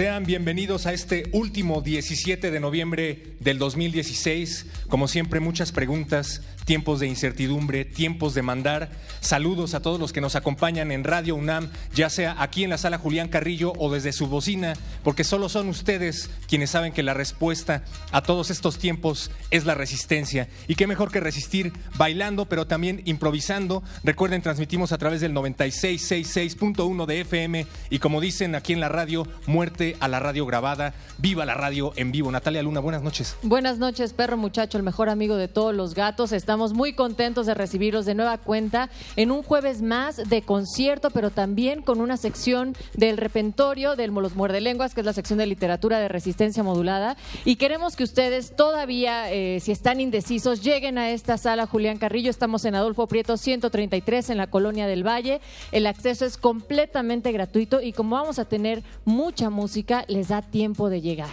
Sean bienvenidos a este último 17 de noviembre del 2016. Como siempre, muchas preguntas, tiempos de incertidumbre, tiempos de mandar. Saludos a todos los que nos acompañan en Radio UNAM, ya sea aquí en la sala Julián Carrillo o desde su bocina, porque solo son ustedes quienes saben que la respuesta a todos estos tiempos es la resistencia. Y qué mejor que resistir bailando, pero también improvisando. Recuerden, transmitimos a través del 9666.1 de FM y como dicen aquí en la radio, muerte a la radio grabada, viva la radio en vivo. Natalia Luna, buenas noches. Buenas noches, perro muchacho, el mejor amigo de todos los gatos. Estamos muy contentos de recibirlos de nueva cuenta en un jueves más de concierto, pero también con una sección del repentorio del Los Muerdelenguas, que es la sección de literatura de resistencia modulada. Y queremos que ustedes todavía, eh, si están indecisos, lleguen a esta sala Julián Carrillo. Estamos en Adolfo Prieto 133 en la Colonia del Valle. El acceso es completamente gratuito y como vamos a tener mucha música, les da tiempo de llegar.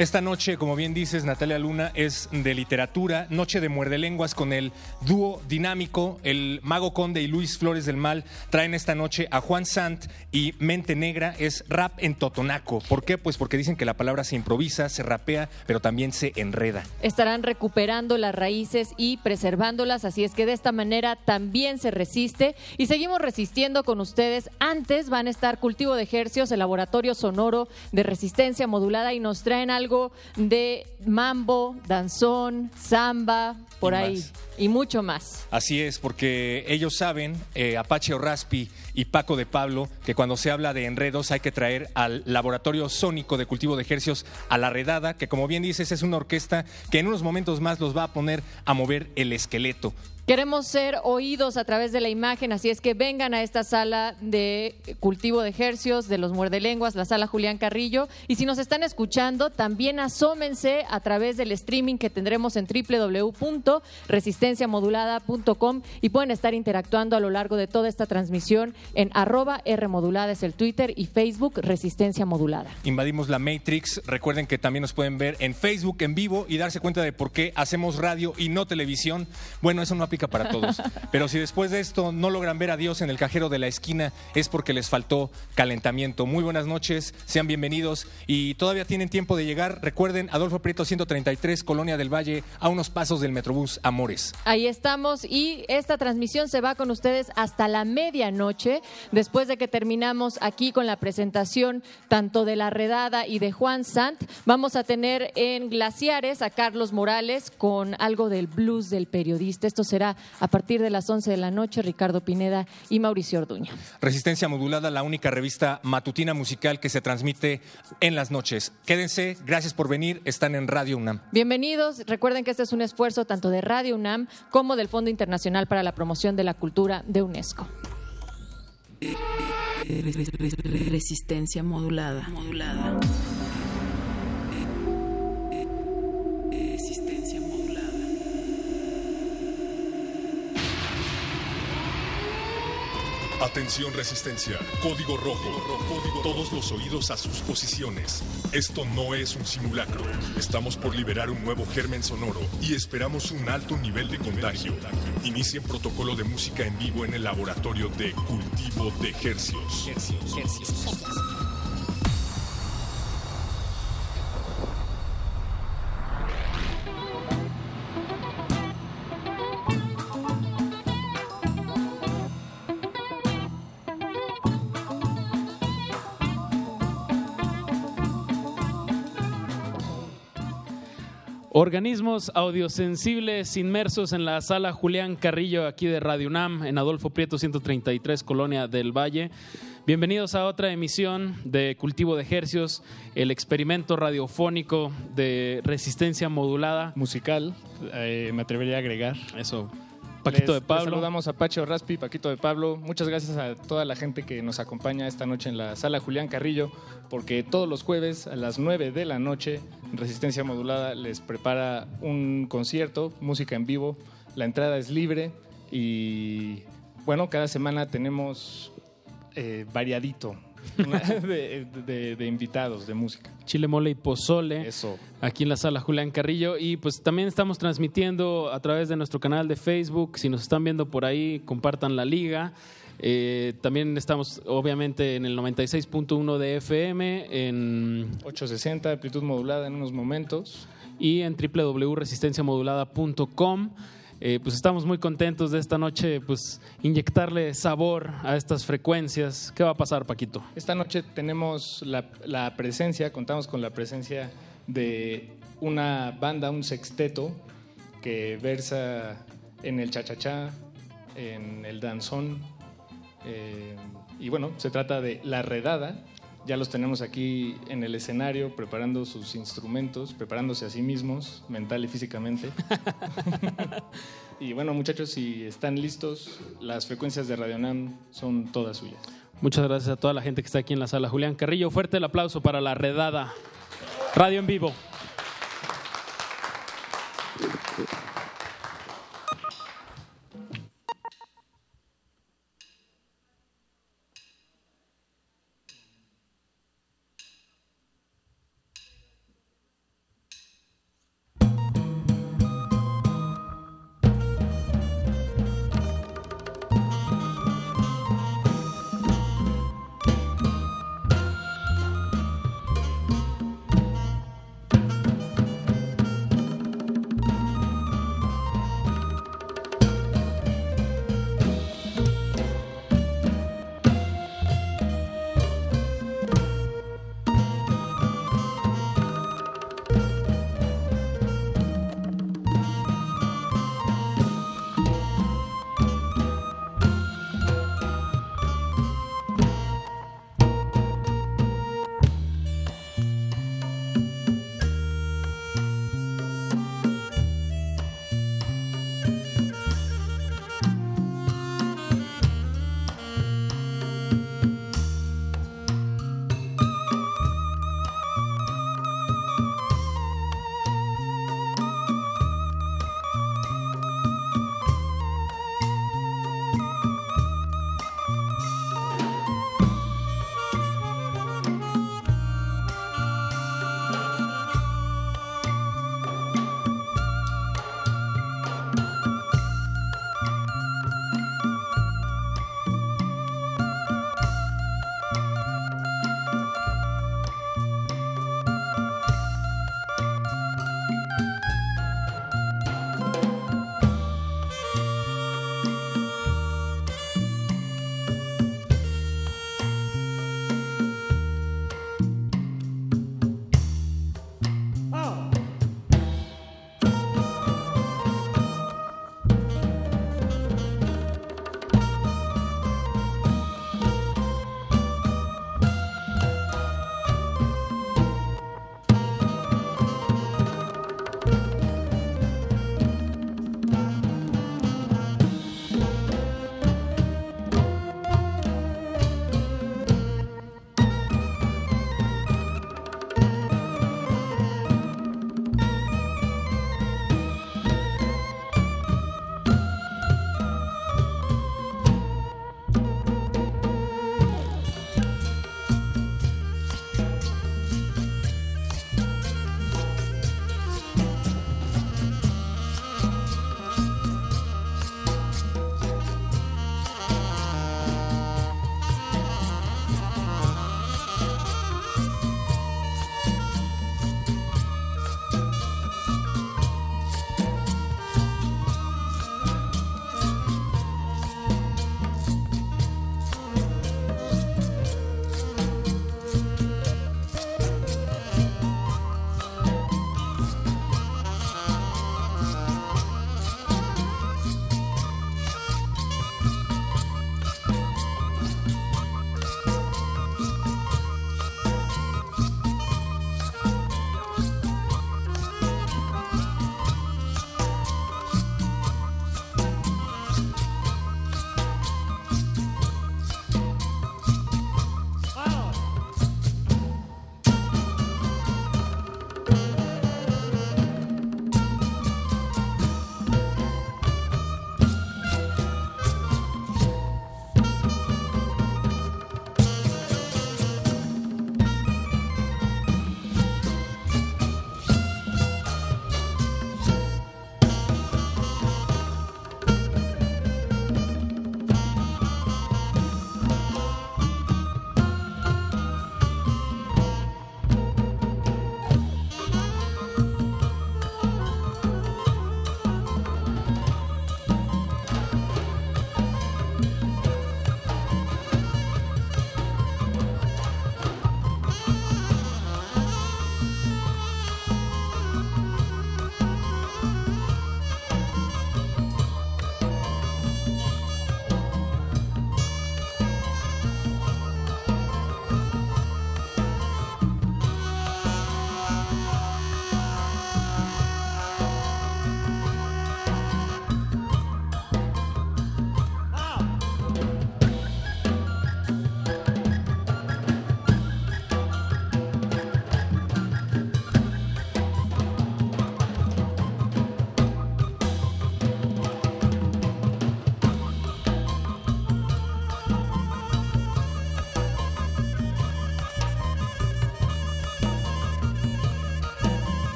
Esta noche, como bien dices, Natalia Luna, es de literatura, noche de muerde lenguas con el dúo dinámico, el Mago Conde y Luis Flores del Mal traen esta noche a Juan Sant y Mente Negra, es rap en totonaco. ¿Por qué? Pues porque dicen que la palabra se improvisa, se rapea, pero también se enreda. Estarán recuperando las raíces y preservándolas, así es que de esta manera también se resiste y seguimos resistiendo con ustedes. Antes van a estar Cultivo de Ejercios, el laboratorio sonoro de resistencia modulada y nos traen algo de mambo, danzón, samba, por ahí. Y mucho más. Así es, porque ellos saben, eh, Apache Raspi y Paco de Pablo, que cuando se habla de enredos hay que traer al laboratorio sónico de cultivo de ejercios a la redada, que como bien dices es una orquesta que en unos momentos más los va a poner a mover el esqueleto. Queremos ser oídos a través de la imagen, así es que vengan a esta sala de cultivo de ejercios de los muerdelenguas, la sala Julián Carrillo. Y si nos están escuchando, también asómense a través del streaming que tendremos en www.resistenciamodulada.com y pueden estar interactuando a lo largo de toda esta transmisión en arroba Rmodulada es el Twitter y Facebook Resistencia Modulada. Invadimos la Matrix. Recuerden que también nos pueden ver en Facebook en vivo y darse cuenta de por qué hacemos radio y no televisión. Bueno, eso no aplica para todos. Pero si después de esto no logran ver a Dios en el cajero de la esquina, es porque les faltó calentamiento. Muy buenas noches, sean bienvenidos y todavía tienen tiempo de llegar. Recuerden, Adolfo Prieto 133, Colonia del Valle, a unos pasos del Metrobús Amores. Ahí estamos y esta transmisión se va con ustedes hasta la medianoche, después de que terminamos aquí con la presentación tanto de la redada y de Juan Sant. Vamos a tener en Glaciares a Carlos Morales con algo del blues del periodista. Esto será a partir de las 11 de la noche Ricardo Pineda y Mauricio Orduña. Resistencia Modulada, la única revista matutina musical que se transmite en las noches. Quédense, gracias por venir, están en Radio UNAM. Bienvenidos, recuerden que este es un esfuerzo tanto de Radio UNAM como del Fondo Internacional para la Promoción de la Cultura de UNESCO. Resistencia modulada. modulada. Atención resistencia. Código rojo. Todos los oídos a sus posiciones. Esto no es un simulacro. Estamos por liberar un nuevo germen sonoro y esperamos un alto nivel de contagio. Inicien protocolo de música en vivo en el laboratorio de cultivo de ejercios. Organismos audiosensibles inmersos en la sala Julián Carrillo aquí de Radio UNAM en Adolfo Prieto 133, Colonia del Valle. Bienvenidos a otra emisión de Cultivo de Ejercios, el experimento radiofónico de resistencia modulada. Musical, eh, me atrevería a agregar. Eso, Paquito Les- de Pablo. Les saludamos a Pacho Raspi, Paquito de Pablo. Muchas gracias a toda la gente que nos acompaña esta noche en la sala Julián Carrillo, porque todos los jueves a las 9 de la noche, Resistencia Modulada les prepara un concierto, música en vivo. La entrada es libre y, bueno, cada semana tenemos eh, variadito de, de- de invitados de música. Chile Mole y Pozole. Eso. aquí en la sala Julián Carrillo y pues también estamos transmitiendo a través de nuestro canal de Facebook. Si nos están viendo por ahí, compartan la liga. Eh, también estamos obviamente en el 96.1 de FM en, 860, amplitud modulada en unos momentos. y en www.resistenciamodulada.com. Eh, pues estamos muy contentos de esta noche, pues inyectarle sabor a estas frecuencias. ¿Qué va a pasar, Paquito? Esta noche tenemos la, la presencia, contamos con la presencia de una banda, un sexteto, que versa en el chachachá, en el danzón. eh, y bueno, se trata de La Redada. Ya los tenemos aquí en el escenario preparando sus instrumentos, preparándose a sí mismos, mental y físicamente. y bueno, muchachos, si están listos, las frecuencias de Radio Nam son todas suyas. Muchas gracias a toda la gente que está aquí en la sala Julián Carrillo. Fuerte el aplauso para la redada. Radio en vivo.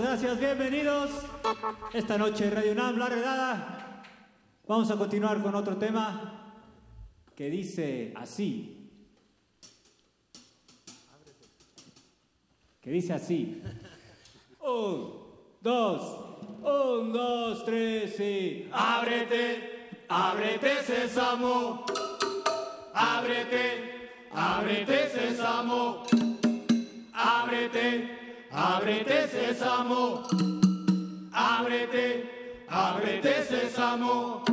Gracias, bienvenidos. Esta noche Radio UNAM, la redada. Vamos a continuar con otro tema que dice así. Que dice así. Un, dos, un, dos, tres y. Ábrete, ábrete, sésamo. Ábrete, ábrete, sésamo. Ábrete. Ábrete sésamo, ábrete, ábrete sésamo.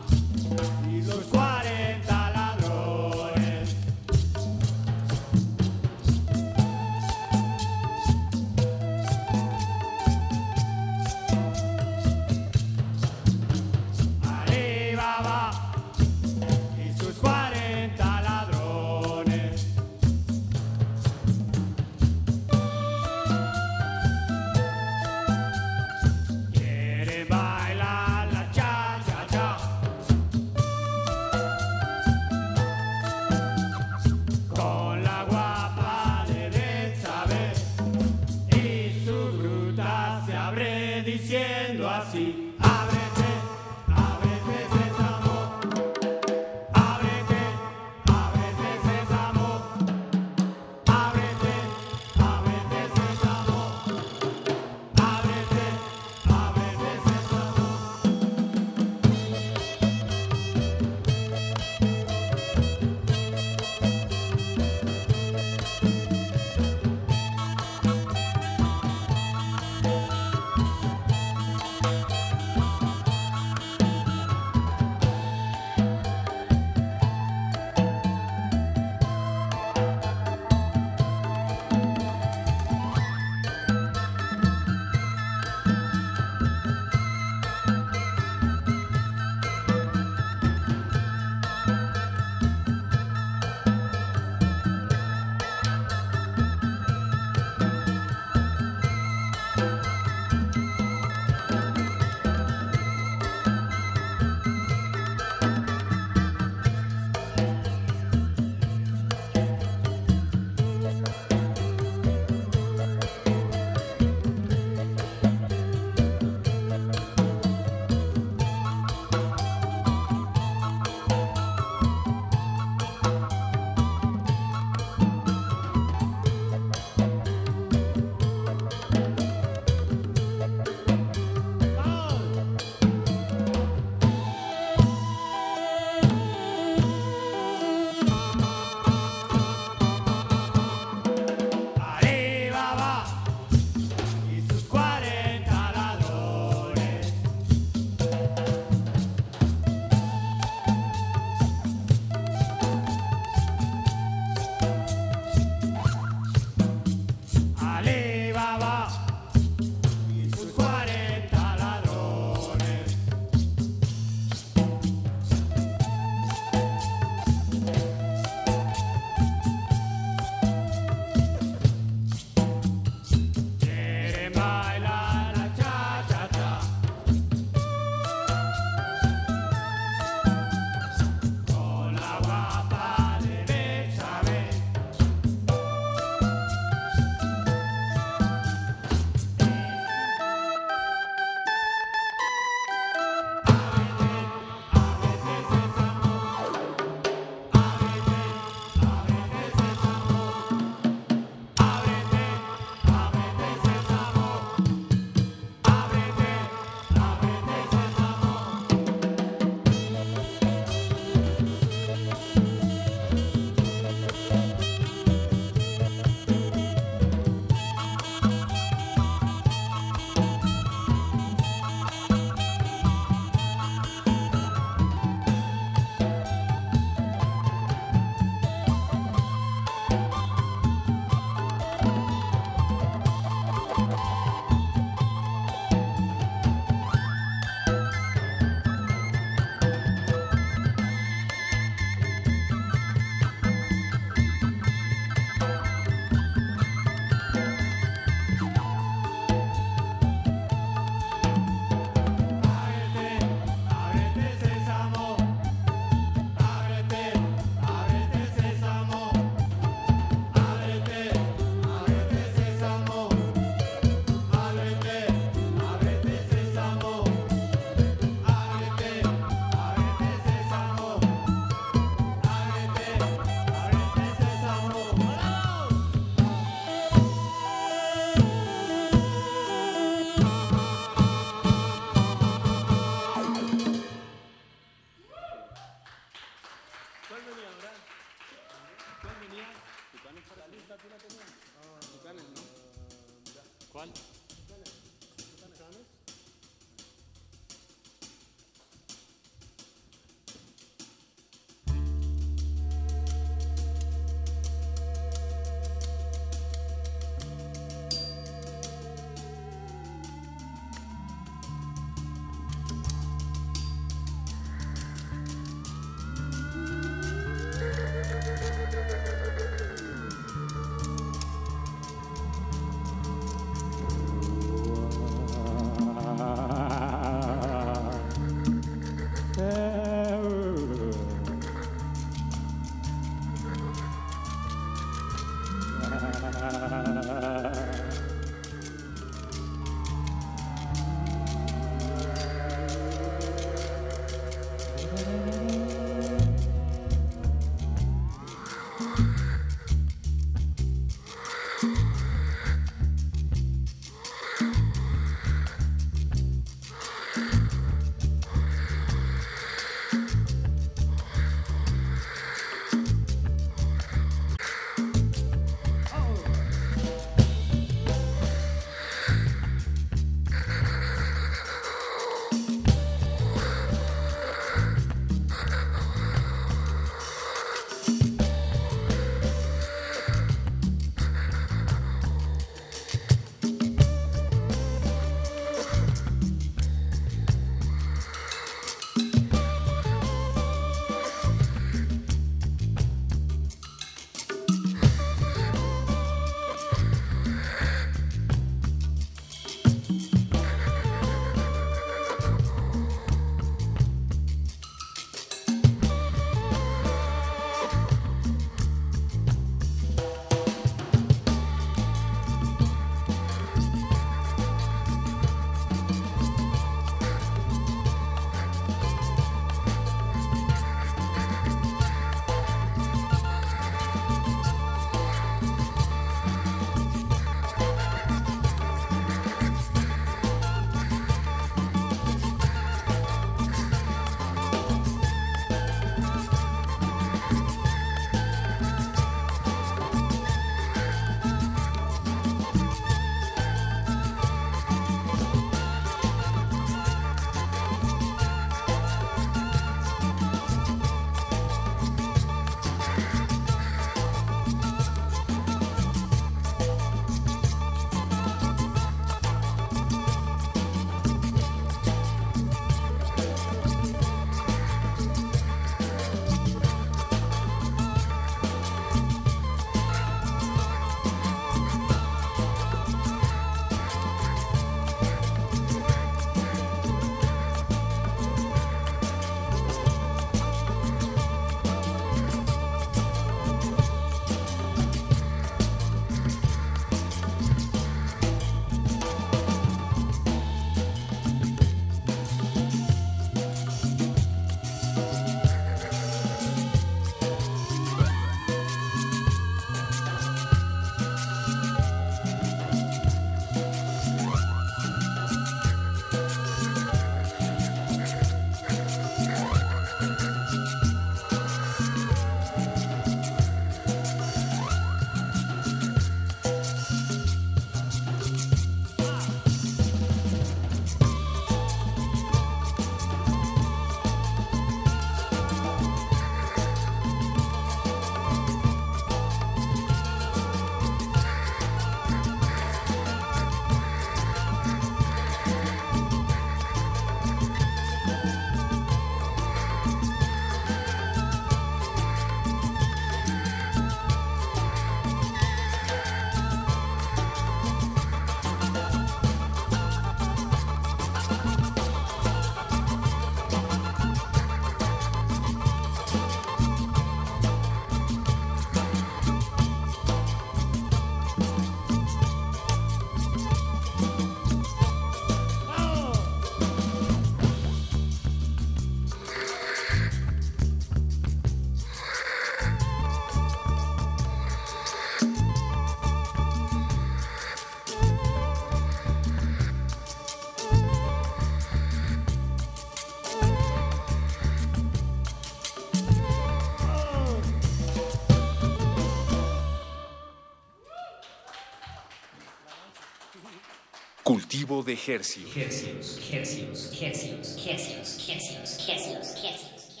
Cultivo de Hercios. Hercios, Hercios, Hercios, Hercios, Hercios, Hercios, Hercios.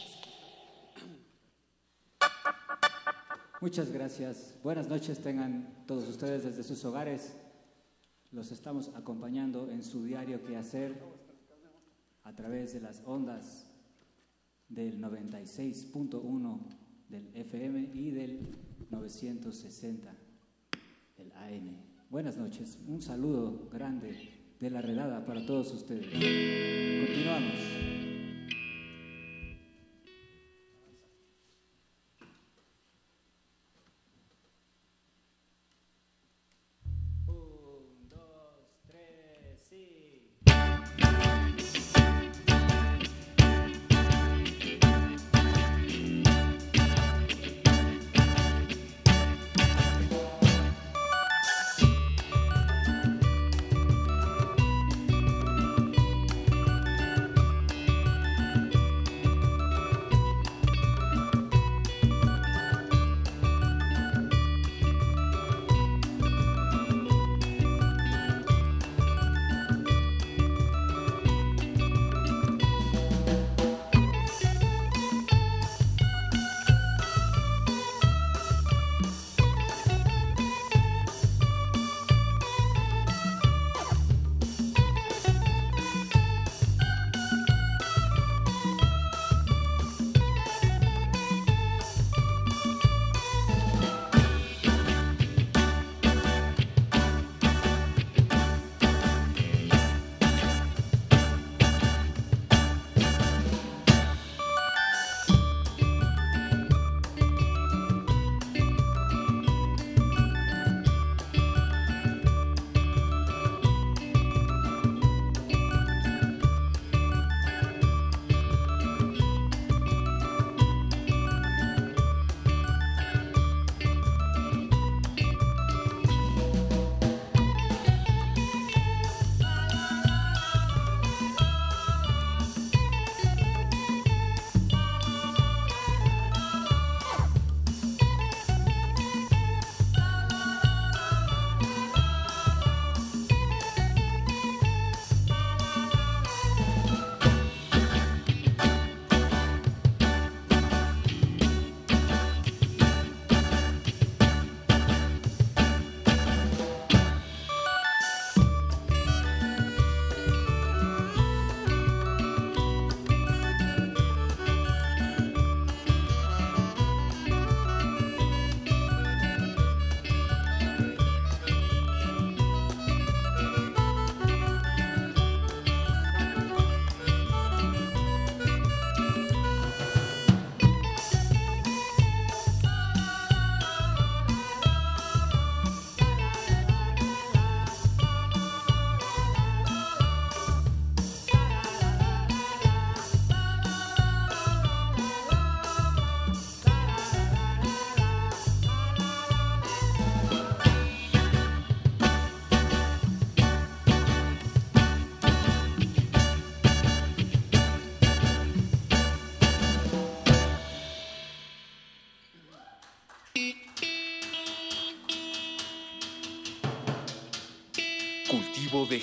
Muchas gracias. Buenas noches tengan todos ustedes desde sus hogares. Los estamos acompañando en su diario que hacer a través de las ondas del 96.1 del FM y del 960 del AM. Buenas noches. Un saludo grande de la redada para todos ustedes. Continuamos.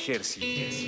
Cultivo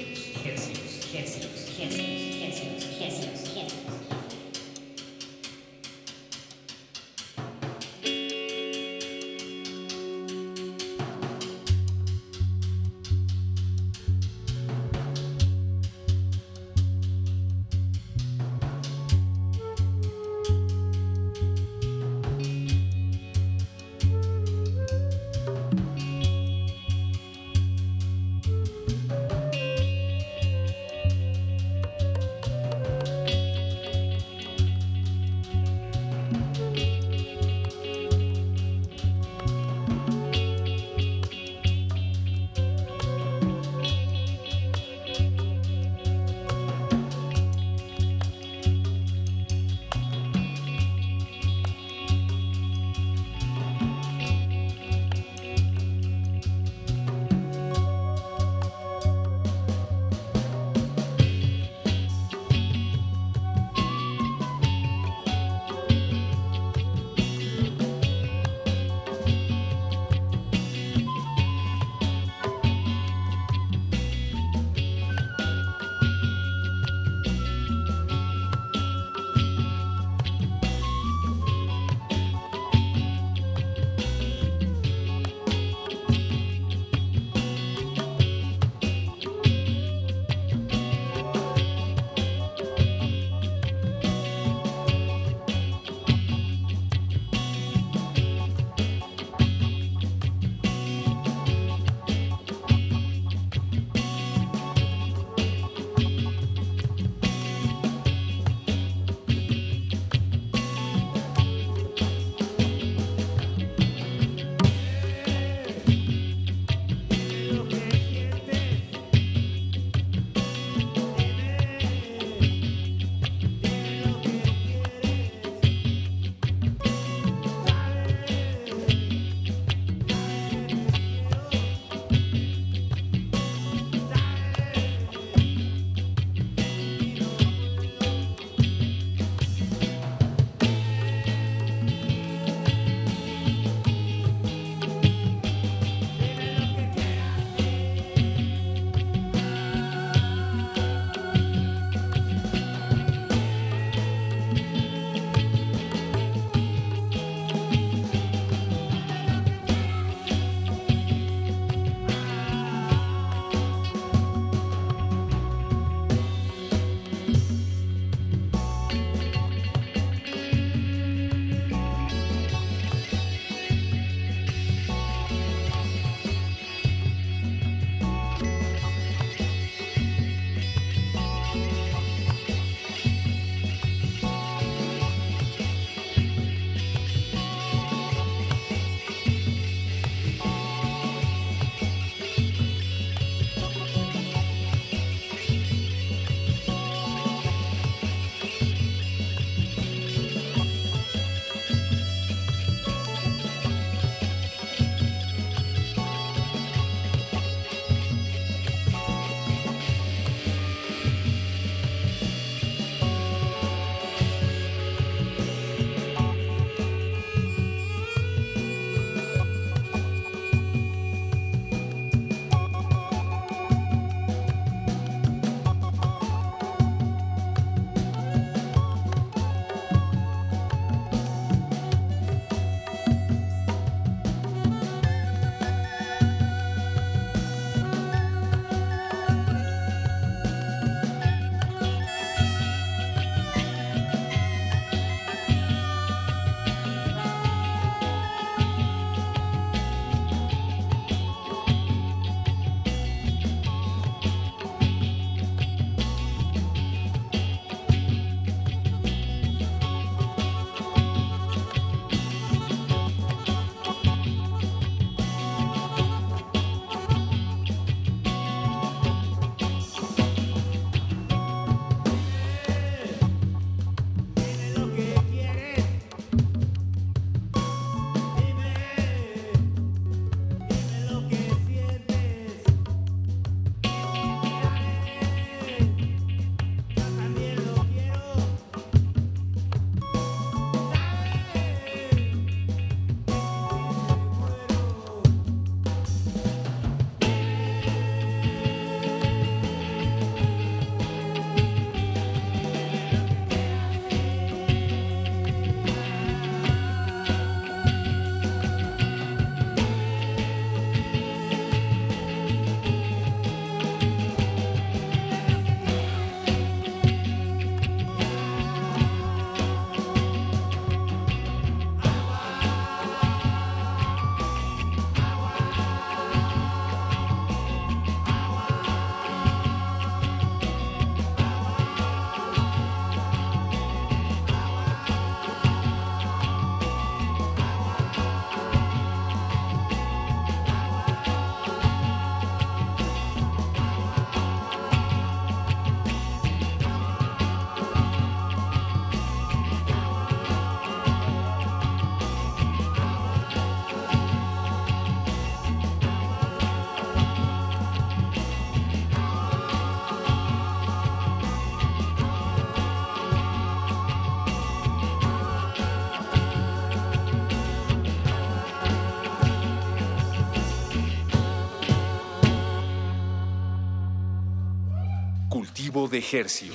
de.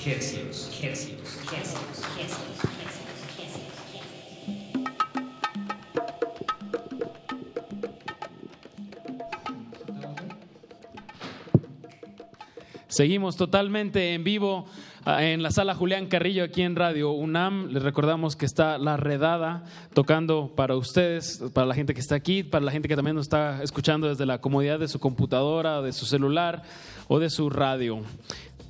Seguimos totalmente en vivo ah, en la sala Julián Carrillo aquí en Radio UNAM. Les recordamos que está La Redada tocando para ustedes, para la gente que está aquí, para la gente que también nos está escuchando desde la comodidad de su computadora, de su celular o de su radio.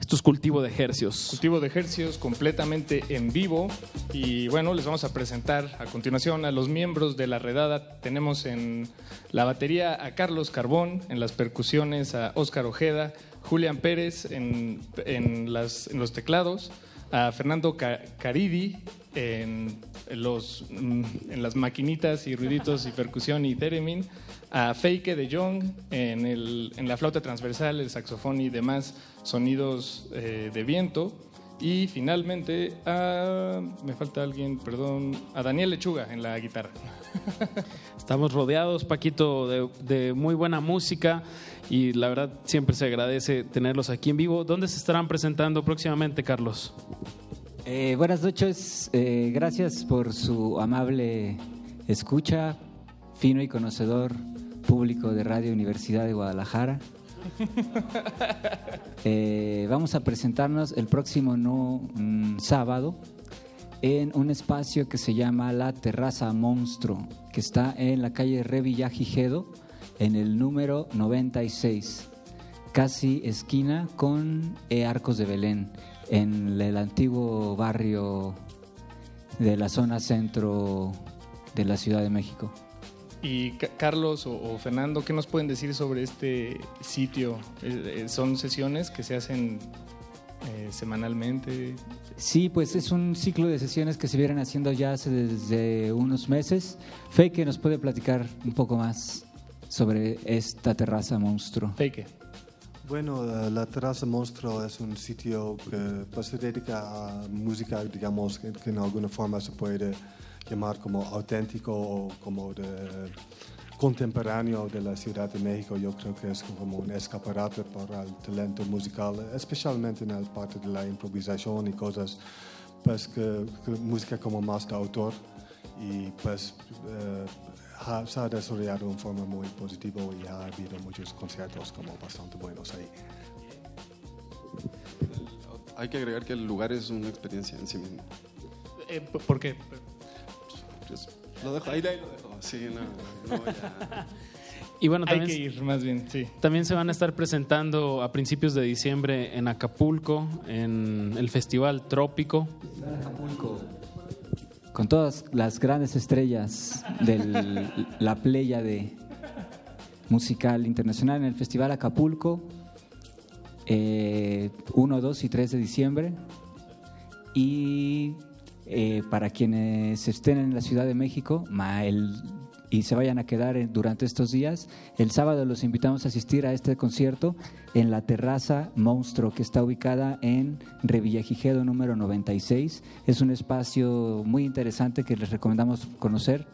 Esto es cultivo de ejercios. Cultivo de ejercicios completamente en vivo. Y bueno, les vamos a presentar a continuación a los miembros de la redada. Tenemos en la batería a Carlos Carbón, en las percusiones a Óscar Ojeda, Julián Pérez en, en los teclados, a Fernando Ca- Caridi en, los, mm, en las maquinitas y ruiditos y percusión y theremin, a Feike de Jong en, el, en la flauta transversal, el saxofón y demás sonidos eh, de viento. Y finalmente a. Me falta alguien, perdón. A Daniel Lechuga en la guitarra. Estamos rodeados, Paquito, de, de muy buena música y la verdad siempre se agradece tenerlos aquí en vivo. ¿Dónde se estarán presentando próximamente, Carlos? Eh, buenas noches, eh, gracias por su amable escucha, fino y conocedor público de Radio Universidad de Guadalajara. Eh, vamos a presentarnos el próximo no, mm, sábado en un espacio que se llama La Terraza Monstruo, que está en la calle Revillagigedo, en el número 96, casi esquina con eh, Arcos de Belén, en el antiguo barrio de la zona centro de la Ciudad de México. Y Ca- Carlos o, o Fernando, ¿qué nos pueden decir sobre este sitio? Eh, eh, ¿Son sesiones que se hacen eh, semanalmente? Sí, pues es un ciclo de sesiones que se vienen haciendo ya hace desde unos meses. Feike nos puede platicar un poco más sobre esta terraza monstruo. Feike. Bueno, la Terraza Monstruo es un sitio que pues, se dedica a música, digamos, que, que en alguna forma se puede llamar como auténtico o como de contemporáneo de la Ciudad de México. Yo creo que es como un escaparate para el talento musical, especialmente en la parte de la improvisación y cosas, pues que, que música como más de autor y pues eh, ha- se ha desarrollado de una forma muy positiva y ha habido muchos conciertos como bastante buenos ahí. Hay que agregar que el lugar es una experiencia en sí mismo. Eh, ¿por- ¿Por qué? Pues, lo dejo, ahí, ahí lo dejo. Sí, no, no ya. Y bueno, Hay también, que ir más bien, sí. también se van a estar presentando a principios de diciembre en Acapulco, en el Festival Trópico. Con todas las grandes estrellas de la playa de musical internacional en el Festival Acapulco, eh, 1, 2 y 3 de diciembre. Y eh, para quienes estén en la Ciudad de México y se vayan a quedar en- durante estos días, el sábado los invitamos a asistir a este concierto en la terraza Monstruo, que está ubicada en Revillagigedo número 96. Es un espacio muy interesante que les recomendamos conocer.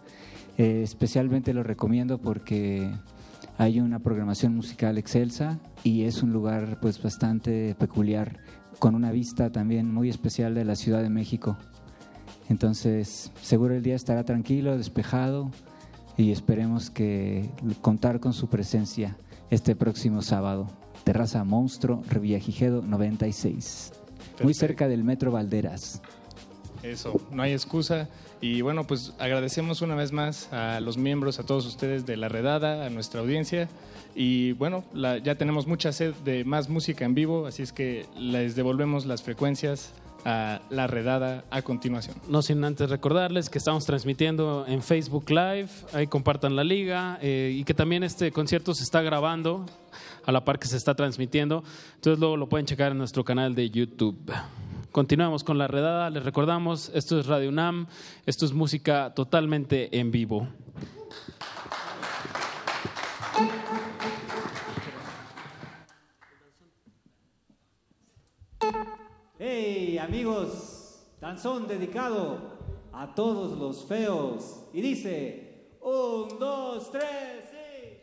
Eh, especialmente lo recomiendo porque hay una programación musical excelsa y es un lugar pues bastante peculiar con una vista también muy especial de la Ciudad de México. Entonces, seguro el día estará tranquilo, despejado y esperemos que contar con su presencia este próximo sábado. Terraza Monstruo, Revillagigedo 96. Muy Perfecto. cerca del Metro Valderas. Eso, no hay excusa. Y bueno, pues agradecemos una vez más a los miembros, a todos ustedes de la redada, a nuestra audiencia. Y bueno, la- ya tenemos mucha sed de más música en vivo, así es que les devolvemos las frecuencias a la redada a continuación. No sin antes recordarles que estamos transmitiendo en Facebook Live, ahí compartan la liga eh, y que también este concierto se está grabando a la par que se está transmitiendo. Entonces luego lo pueden checar en nuestro canal de YouTube. Continuamos con la redada, les recordamos, esto es Radio UNAM, esto es música totalmente en vivo. ¡Hey amigos! Danzón dedicado a todos los feos. Y dice, un, dos, tres, sí.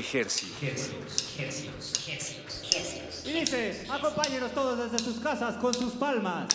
De Hercios. Hercios, hercios, hercios, hercios. Y dice, acompáñenos todos desde sus casas con sus palmas.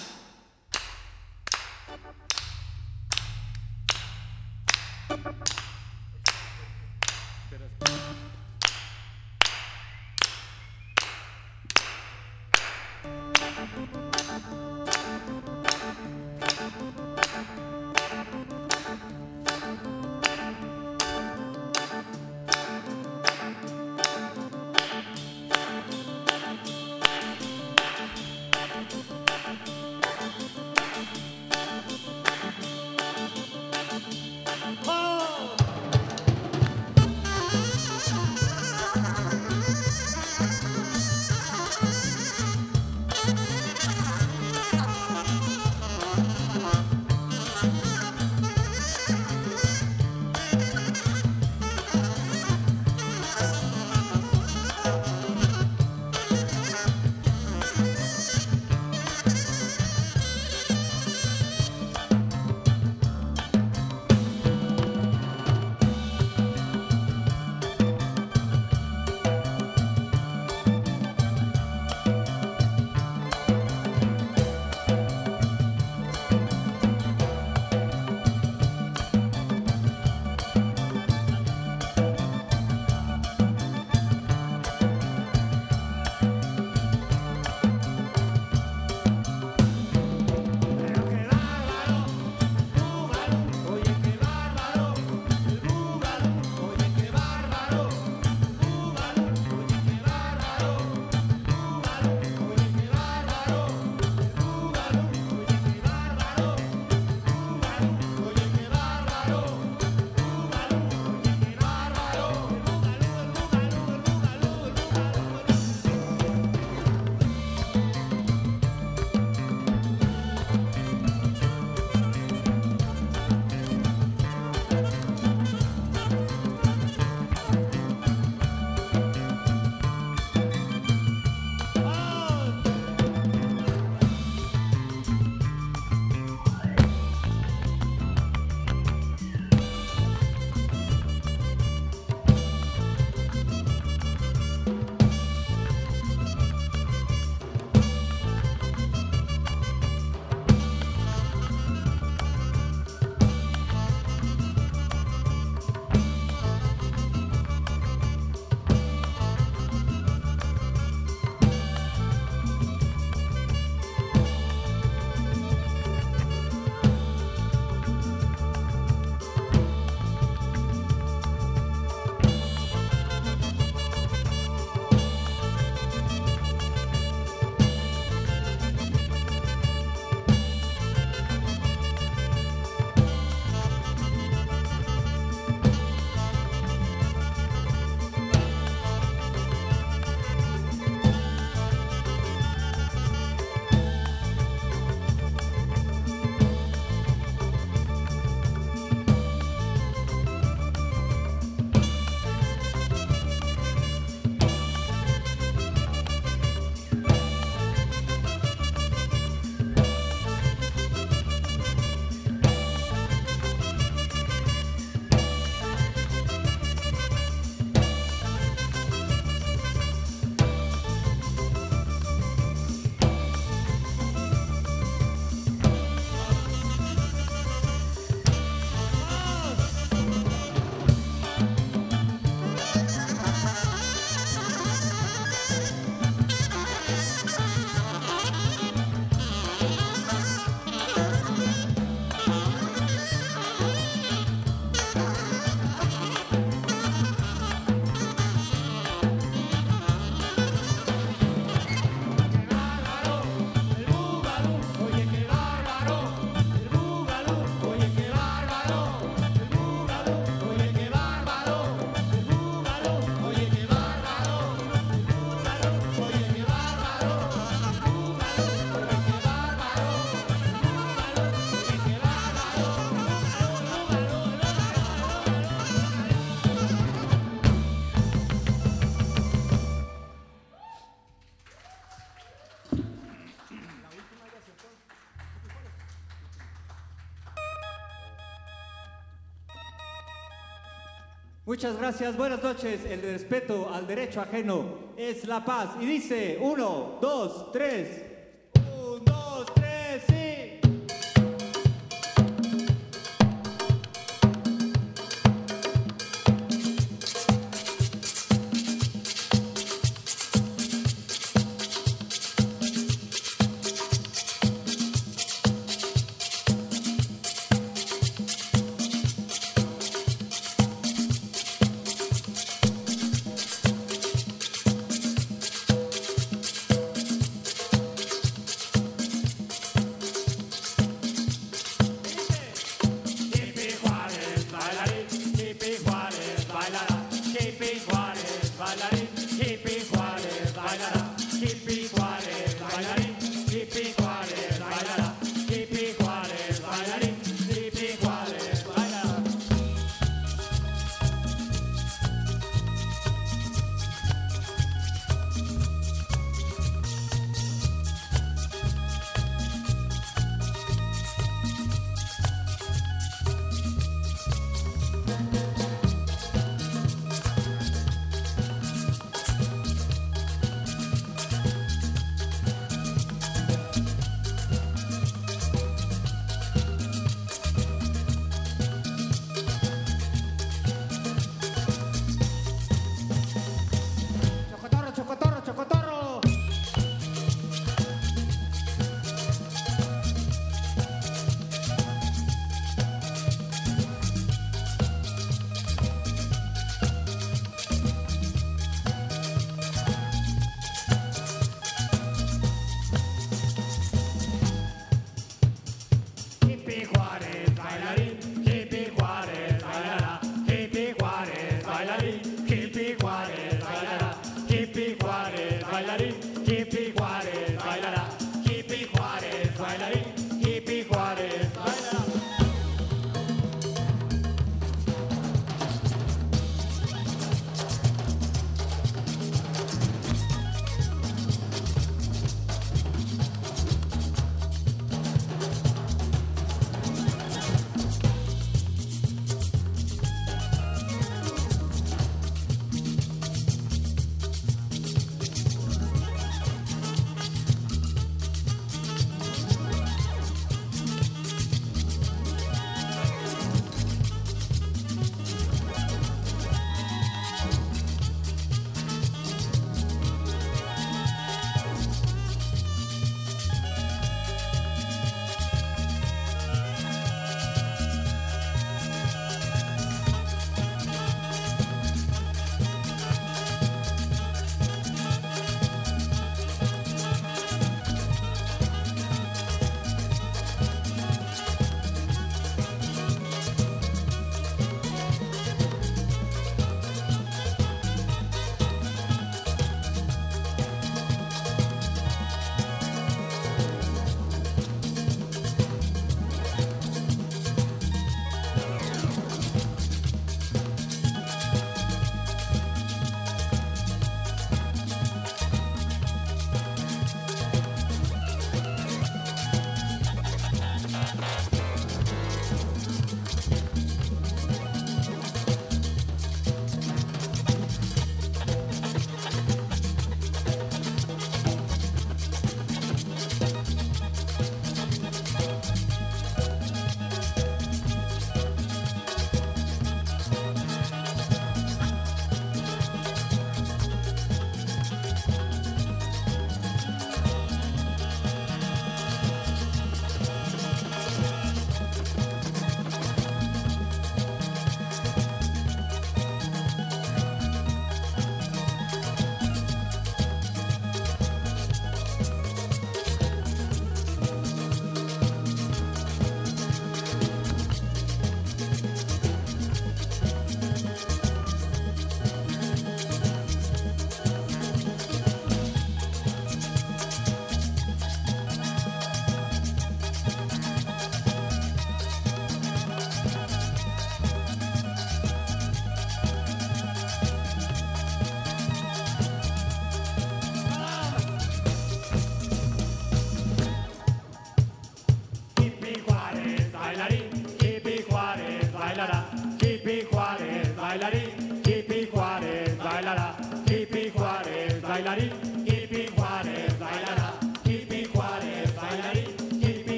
Muchas gracias, buenas noches. El respeto al derecho ajeno es la paz. Y dice, uno, dos, tres.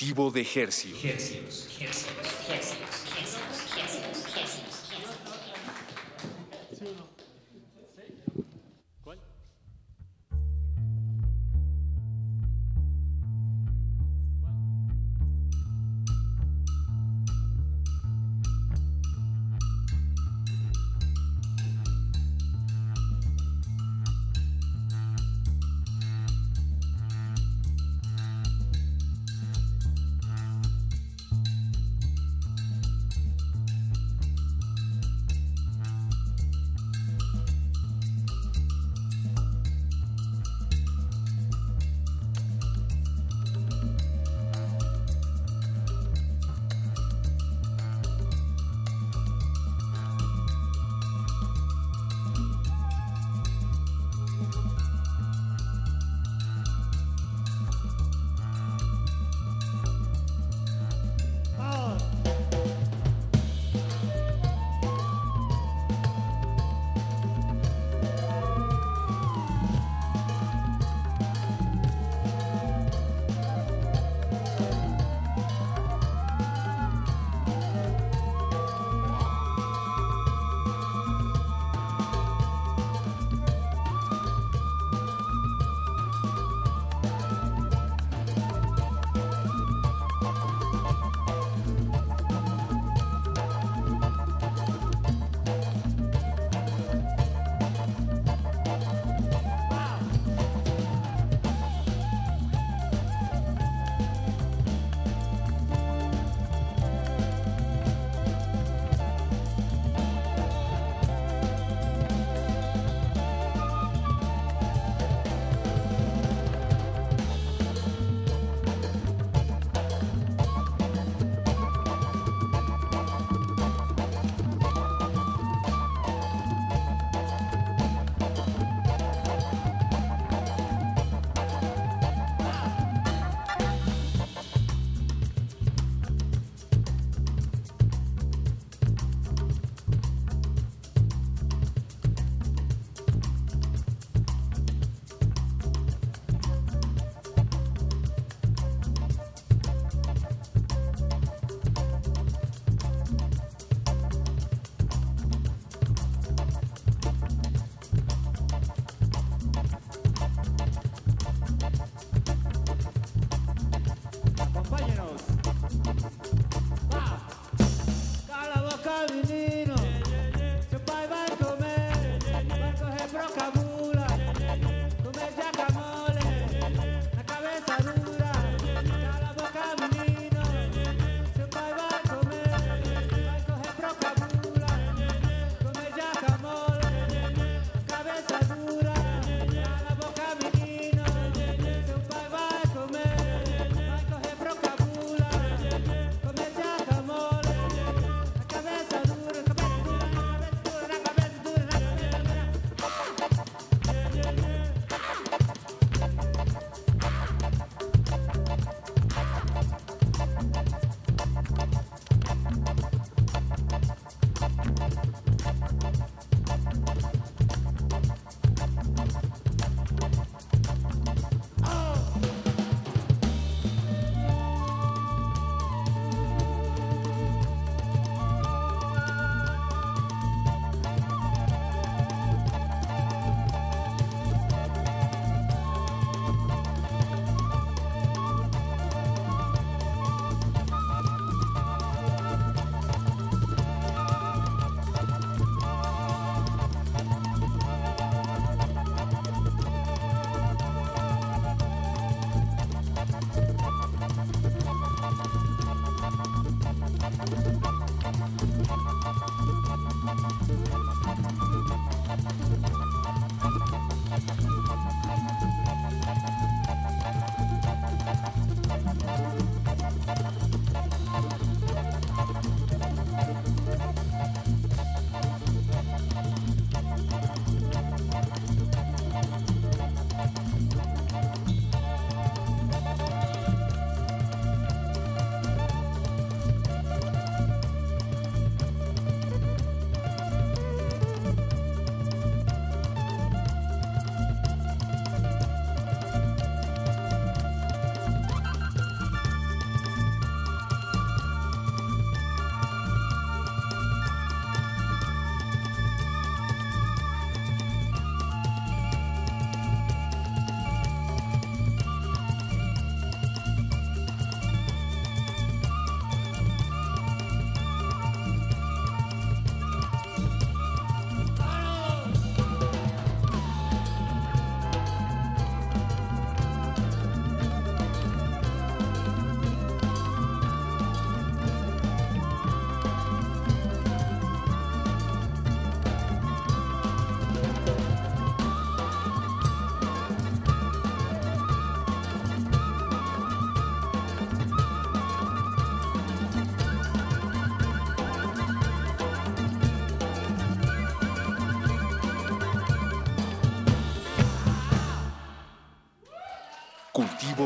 Cultivo de Hercios.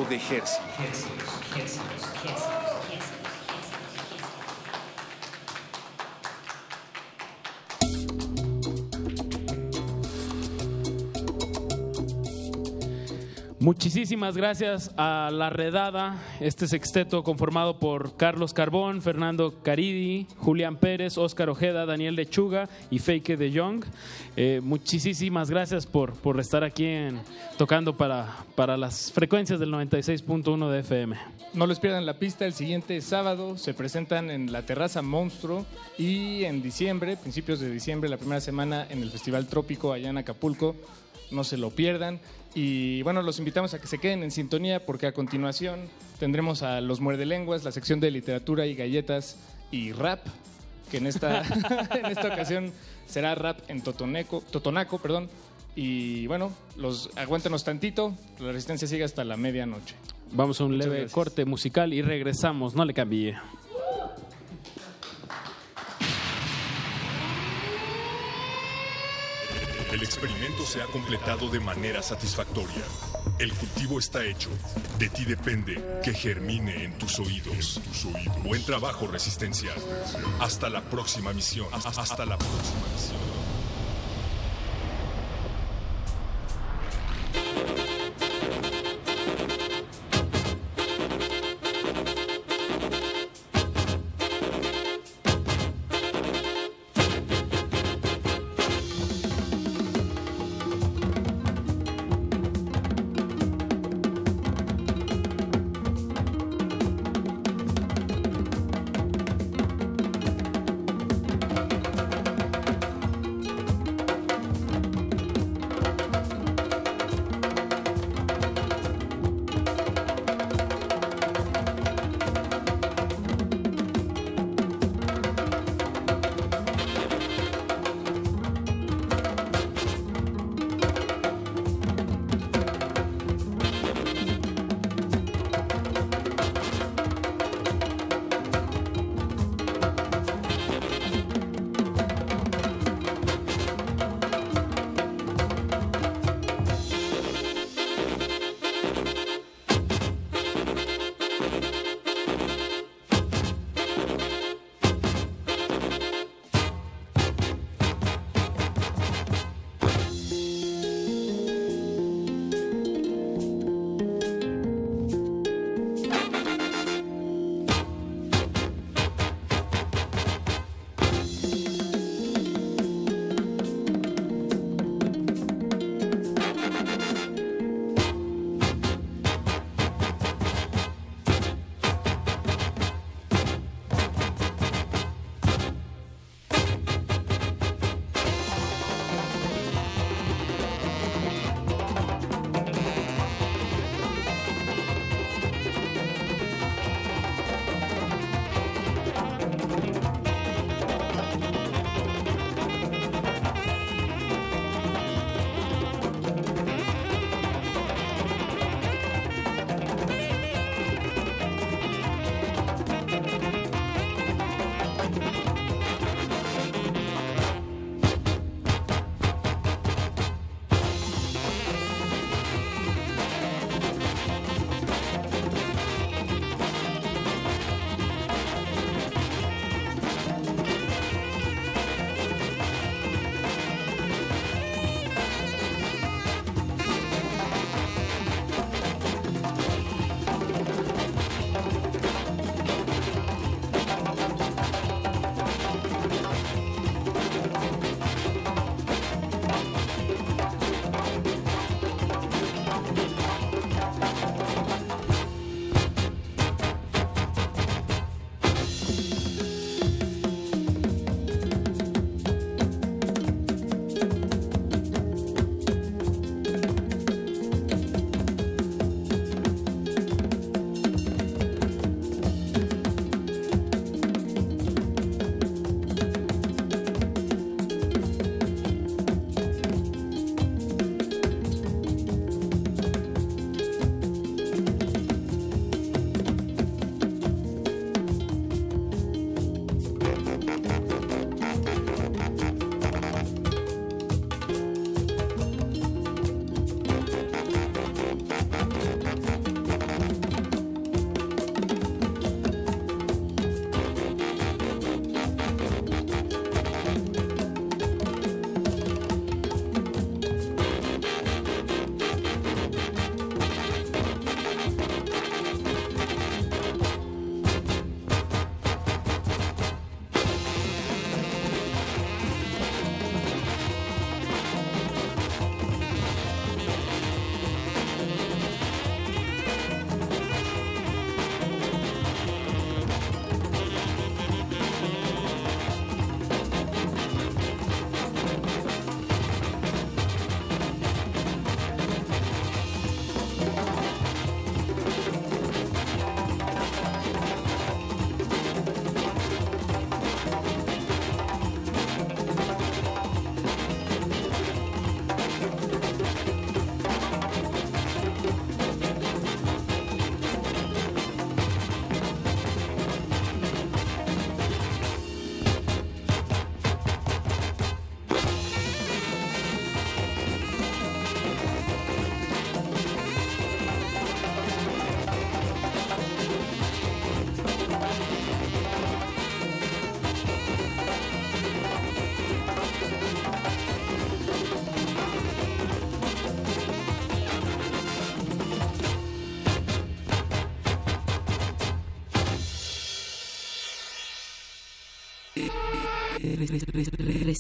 De. Muchísimas gracias a La Redada, este sexteto conformado por Carlos Carbón, Fernando Caridi, Julián Pérez, Óscar Ojeda, Daniel Lechuga y Feike de Jong. Eh, muchísimas gracias por, por estar aquí en- tocando para, para las frecuencias del 96.1 de FM. No les pierdan la pista, el siguiente sábado se presentan en la Terraza Monstruo y en diciembre, principios de diciembre, la primera semana en el Festival Trópico allá en Acapulco. No se lo pierdan. Y bueno, los invitamos a que se queden en sintonía porque a continuación tendremos a Los Muerdelenguas, la sección de literatura y galletas y rap, que en esta, en esta ocasión será rap en totoneco, totonaco. Perdón. Y bueno, los, aguántanos tantito, la resistencia sigue hasta la medianoche. Vamos a un Muchas leve gracias. corte musical y regresamos, no le cambie. El experimento se ha completado de manera satisfactoria. El cultivo está hecho. De ti depende que germine en tus oídos. Buen trabajo, Resistencia. Hasta la próxima misión. Hasta la próxima misión. thank you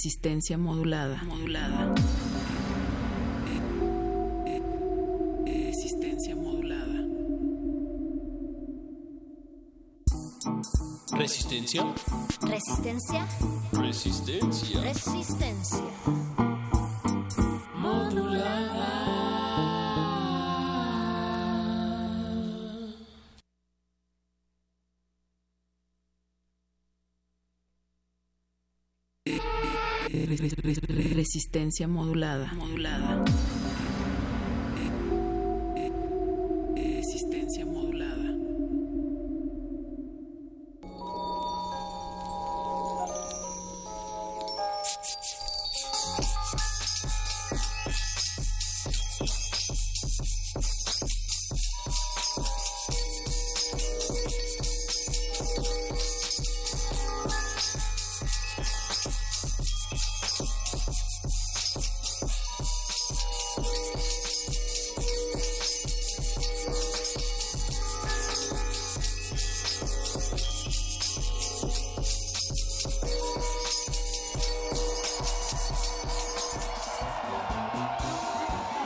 Resistencia modulada. Modulada. Resistencia modulada. Resistencia. Resistencia. Resistencia. Resistencia. Resistencia modulada. Modulada.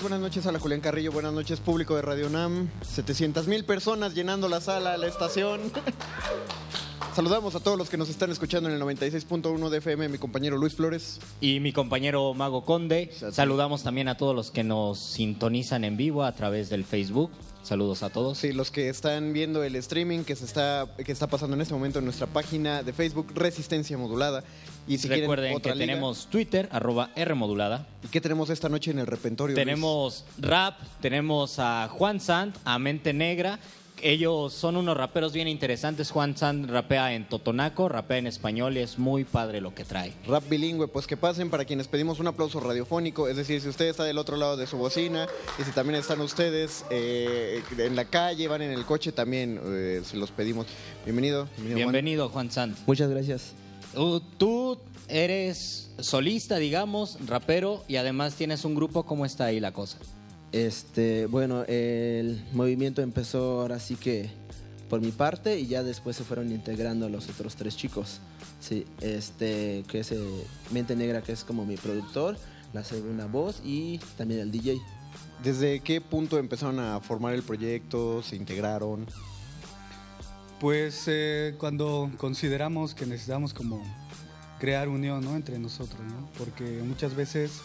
Noches, buenas noches a la Julián Carrillo, buenas noches público de Radio Nam, 700 mil personas llenando la sala, la estación. Saludamos a todos los que nos están escuchando en el 96.1 de FM, mi compañero Luis Flores. Y mi compañero Mago Conde. Saludamos también a todos los que nos sintonizan en vivo a través del Facebook. Saludos a todos. Sí, los que están viendo el streaming que se está que está pasando en este momento en nuestra página de Facebook Resistencia Modulada. Y si quieren Recuerden otra que liga- tenemos Twitter, arroba R modulada. ¿Y qué tenemos esta noche en el repertorio? Luis? Tenemos rap, tenemos a Juan Sant, a Mente Negra. Ellos son unos raperos bien interesantes. Juan Sant rapea en totonaco, rapea en español y es muy padre lo que trae. Rap bilingüe, pues que pasen para quienes pedimos un aplauso radiofónico, es decir, si usted está del otro lado de su bocina y si también están ustedes eh, en la calle, van en el coche, también eh, se los pedimos. Bienvenido. Juan. Bienvenido, Juan Sant. Muchas gracias. Tú, tú eres solista, digamos, rapero y además tienes un grupo. ¿Cómo está ahí la cosa? Este, bueno, el movimiento empezó ahora sí que por mi parte y ya después se fueron integrando los otros tres chicos. Sí, este, que es eh, Mente Negra, que es como mi productor, la segunda voz y también el DJ. ¿Desde qué punto empezaron a formar el proyecto? ¿Se integraron? Pues eh, cuando consideramos que necesitamos como crear unión ¿no? entre nosotros, ¿no? porque muchas veces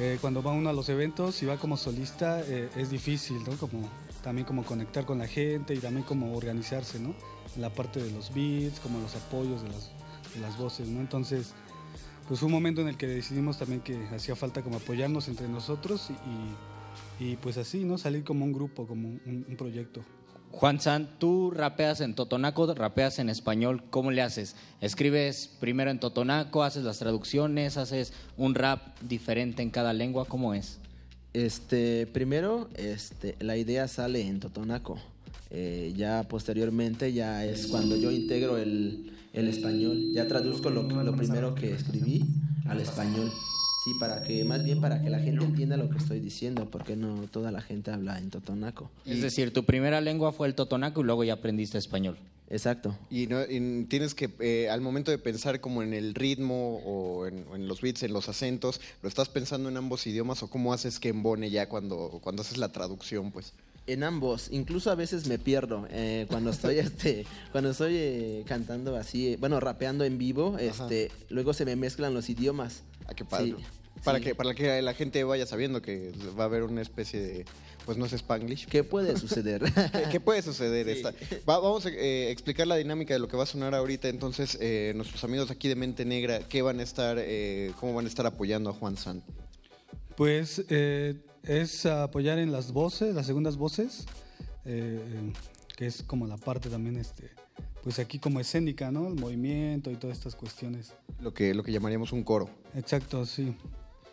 eh, cuando va uno a los eventos y va como solista eh, es difícil, ¿no? como, también como conectar con la gente y también como organizarse, ¿no? la parte de los beats, como los apoyos de las, de las voces, ¿no? entonces pues fue un momento en el que decidimos también que hacía falta como apoyarnos entre nosotros y, y, pues así, ¿no? salir como un grupo, como un- un proyecto. Juan Sant, tú rapeas en totonaco, rapeas en español, ¿cómo le haces? ¿Escribes primero en totonaco, haces las traducciones, haces un rap diferente en cada lengua? ¿Cómo es? Este, primero, este, la idea sale en Totonaco. Eh, ya posteriormente ya es cuando yo integro el, el español. Ya traduzco lo, lo primero que escribí al español. Sí, para que, más bien para que la gente entienda lo que estoy diciendo, porque no toda la gente habla en Totonaco. Es decir, tu primera lengua fue el totonaco y luego ya aprendiste español. Exacto. Y, no- y tienes que, eh, al momento de pensar como en el ritmo o en, los beats, en los acentos, ¿lo estás pensando en ambos idiomas o cómo haces que embone ya cuando, cuando haces la traducción, pues? En ambos, incluso a veces me pierdo eh, cuando estoy este, cuando estoy eh, cantando así, bueno, rapeando en vivo, este, luego se me mezclan los idiomas. Ah, qué padre. Sí, Para Sí. que para que la gente vaya sabiendo que va a haber una especie de pues no es Spanglish. ¿Qué puede suceder? ¿Qué, puede suceder? Sí. Esta- Va- vamos a eh, explicar la dinámica de lo que va a sonar ahorita. Entonces, eh, nuestros amigos aquí de Mente Negra, ¿qué van a estar, eh, cómo van a estar apoyando a Juan San? Pues eh, es apoyar en las voces, las segundas voces, eh, que es como la parte también, este, pues aquí como escénica, ¿no? El movimiento y todas estas cuestiones. Lo que, lo que llamaríamos un coro. Exacto, sí.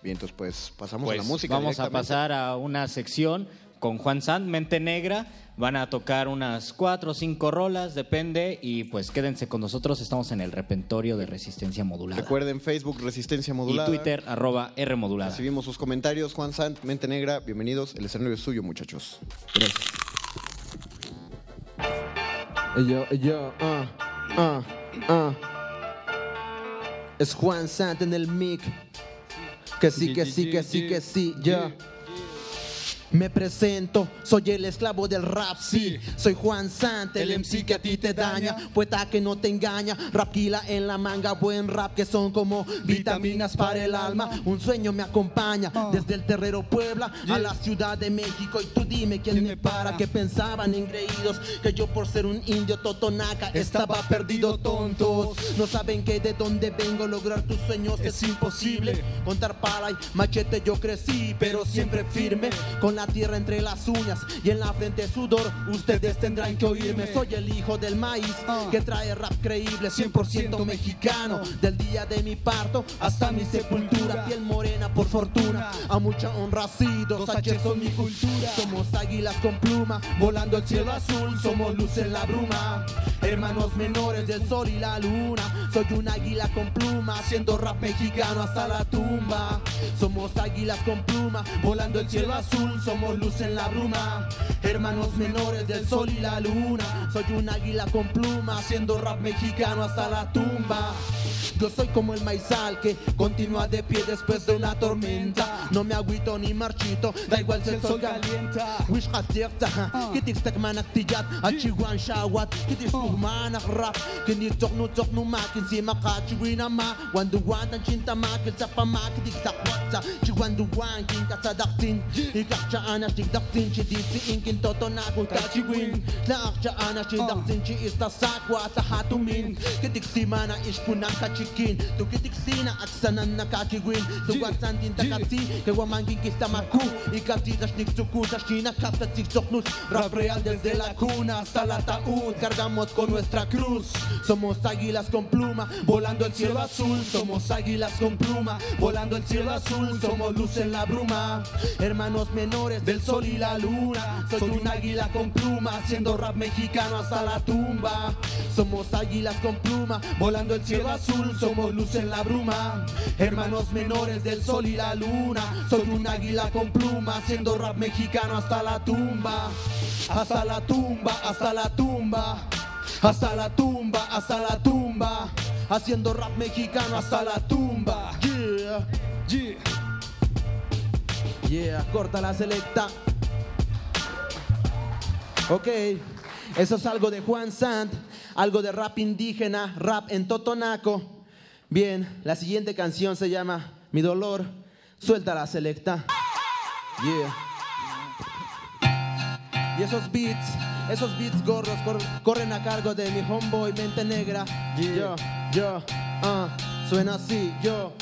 Bien, entonces pues pasamos Pues a la música. vamos a pasar a una sección con Juan Sant, Mente Negra. Van a tocar unas cuatro o cinco rolas, depende. Y pues quédense con nosotros. Estamos en el repentorio de Resistencia Modulada. Recuerden Facebook Resistencia Y Modulada. Twitter, arroba R Modulada. Recibimos sus comentarios. Juan Sant, Mente Negra, bienvenidos. El escenario es suyo, muchachos. Yo, yo, ah, ah, ah. Es Juan Sant en el mic. Que sí, que sí, que sí, que sí, yo. Me presento, soy el esclavo del rap, sí. Soy Juan Sant, el MC que a ti te daña, poeta que no te engaña, rapquila en la manga, buen rap que son como vitaminas para el alma. Un sueño me acompaña desde el Terrero Puebla a la Ciudad de México. Y tú dime quién me para, que pensaban engreídos que yo por ser un indio totonaca estaba perdido, tontos. No saben que de dónde vengo, lograr tus sueños es imposible. Contar pala y machete yo crecí, pero siempre firme, con la tierra entre las uñas y en la frente sudor. Ustedes tendrán que oírme, soy el hijo del maíz que trae rap creíble, 100% mexicano. Del día de mi parto hasta mi sepultura, piel morena por fortuna, a mucha honra dos H son mi cultura. Somos águilas con pluma, volando el cielo azul, somos luz en la bruma. Hermanos menores del sol y la luna, soy un águila con pluma, haciendo rap mexicano hasta la tumba. Somos águilas con pluma, volando el cielo azul, somos luz en la bruma. Hermanos menores del sol y la luna, soy un águila con pluma, haciendo rap mexicano hasta la tumba. Yo soy como el maizal que continúa de pie después de una tormenta. No me agüito ni marchito, da igual si el sol calienta. Wish hastirta, kitik stak manak tijat, achiwan shawat, kitik ما نغرب كني تغنو تغنو ما كنسي ما قاتشوينا ما واندو وان تنشنتا ما كنسفا ما كديك تقواتا شي واندو وان كنكا صدقتين إكاكشا أنا شي دقتين شي ديسي إنكن توتو ناكو تاتشوين لا أكشا أنا شي دقتين شي إستساك واتحاتو مين كديك سيمانا إشكونا كاتشيكين تو كديك سينا أكسانا نكاتشوين تو واتسان دين تكاتسي كوا مانكين كستاماكو إكاتي تشنيك تكو تشنينا كاتا تيك تغنوس راب ريال desde la cuna hasta la ataúd cargamos con nuestra cruz. Somos águilas con pluma, volando el cielo azul. Somos águilas con pluma, volando el cielo azul. Somos luz en la bruma. Hermanos menores del sol y la luna. Soy un águila con pluma, haciendo rap mexicano hasta la tumba. Somos águilas con pluma, volando el cielo azul. Somos luz en la bruma. Hermanos menores del sol y la luna. Soy un águila con pluma, haciendo rap mexicano hasta la tumba. Hasta la tumba, hasta la tumba. Hasta la tumba, hasta la tumba. Haciendo rap mexicano hasta la tumba. Yeah, yeah. Yeah, corta la selecta. Ok, eso es algo de Juan Sant, algo de rap indígena, rap en Totonaco. Bien, la siguiente canción se llama Mi dolor. Suelta la selecta. Yeah. Y esos beats, esos beats gordos cor- corren a cargo de mi homeboy Mente Negra. Yo, yo, ah, suena así, yo.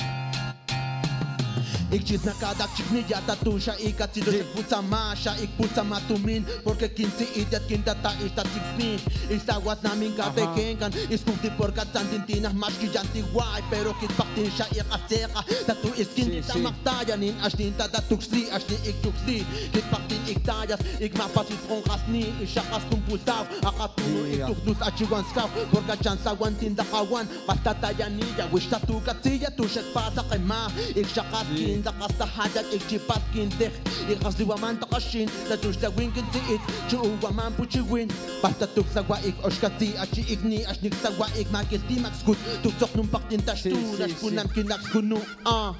Ik zit na cada chipnija tatusha ik at sidus ik putsa masha ik putsa matumin porque kinsi itet kinta ta ista sixni ista was namin kate kenkan iskupti porka tantintinas mas kijanti guay pero kit paktinsha ik aseka tatu iskin ta maktayanin ashtin ta tatuxli ashtin ik tuxli kit paktin ik tayas ik mapasis rongasni ishakas kumpultav akatuno ik tuxdus achiwan skav porka chansa guantin da hawan basta tayanilla wishta tu katsilla tu shek pasa kema ik shakas kin عندك قصد حاجة اجتبات كين دخ يقصدي إيه ومان تقشين. تجوش تاوين كنت إيت. شو ومان بوشيوين بحتى توك سوايك اشكتي أشي اجني اشنك سوايك ما كيلتي مكسكوت توك سخنم بقتين تشتو. لشكون نمكن نكسكونو آه.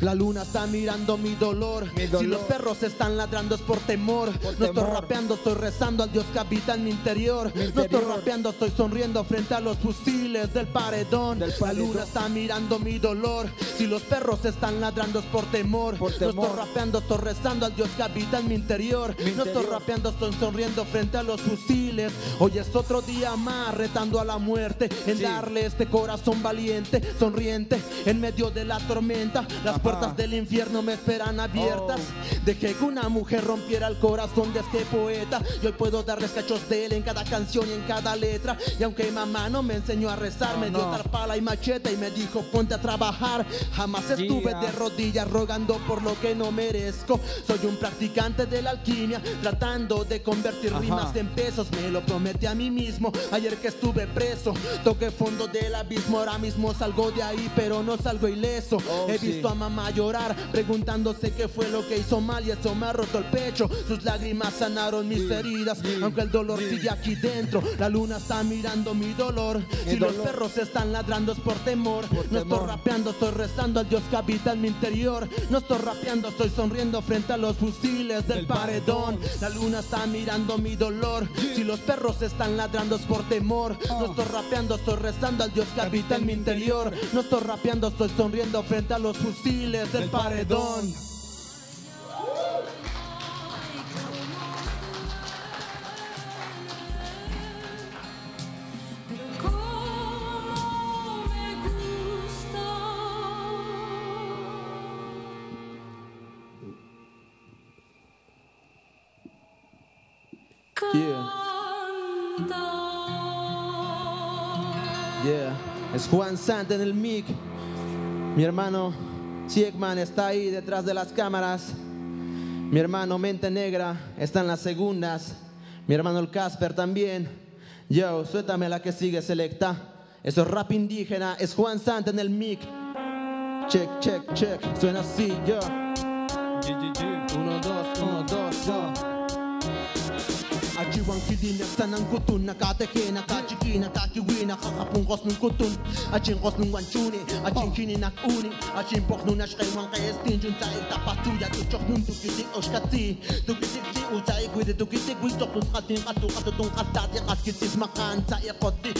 La luna está mirando mi dolor. Si los perros están ladrando es por temor. no estoy rapeando, estoy rezando al Dios que habita en mi interior. No estoy rapeando, estoy sonriendo frente a los fusiles del paredón. La luna está mirando mi dolor. Si los perros están ladrando es por temor. No estoy rapeando, estoy rezando al Dios que habita en mi interior. No estoy rapeando, estoy sonriendo frente a los fusiles. Hoy es otro día más retando a la muerte en darle este corazón valiente, sonriente en medio de la tormenta. Las puertas del infierno me esperan abiertas. Dejé que una mujer rompiera el corazón de este poeta. Y hoy puedo darles cachos de él en cada canción y en cada letra. Y aunque mamá no me enseñó a rezar, me dio tarpala y machete y me dijo ponte a trabajar. Jamás estuve de rodillas rogando por lo que no merezco. Soy un practicante de la alquimia, tratando de convertir rimas en pesos. Me lo prometí a mí mismo ayer que estuve preso. Toqué fondo del abismo, ahora mismo salgo de ahí, pero no salgo ileso. Oh, He visto a mamá llorar, preguntándose qué fue lo que hizo mal y eso me ha roto el pecho. Sus lágrimas sanaron mis heridas, aunque el dolor sigue aquí dentro. La luna está mirando mi dolor. Si los perros están ladrando es por temor. no estoy rapeando, estoy rezando al Dios que habita en mi interior. No estoy rapeando, estoy sonriendo frente a los fusiles del paredón. La luna está mirando mi dolor. Si los perros están ladrando es por temor. No estoy rapeando, estoy rezando al Dios que habita en mi interior. No estoy rapeando, estoy sonriendo frente a los fusiles del paredón. Yeah. Yeah. Es Juan Santa en el mic. Mi hermano Siegman está ahí detrás de las cámaras. Mi hermano Mente Negra está en las segundas. Mi hermano el Casper también. Yo, suéltame la que sigue selecta. Eso es rap indígena. Es Juan Santa en el mic. Check, check, check. Suena así, yo. Uno, dos, uno, dos, Jiwang kilinas na ng kutun Nakatakina, kutun wanchuni uni nung Tuchok nung tukitik Tukitik Gwede tukitik katu katati makan sa ikoti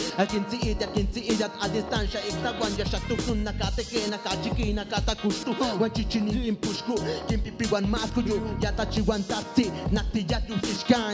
katakustu impushku Kimpipiwan tati. Nakti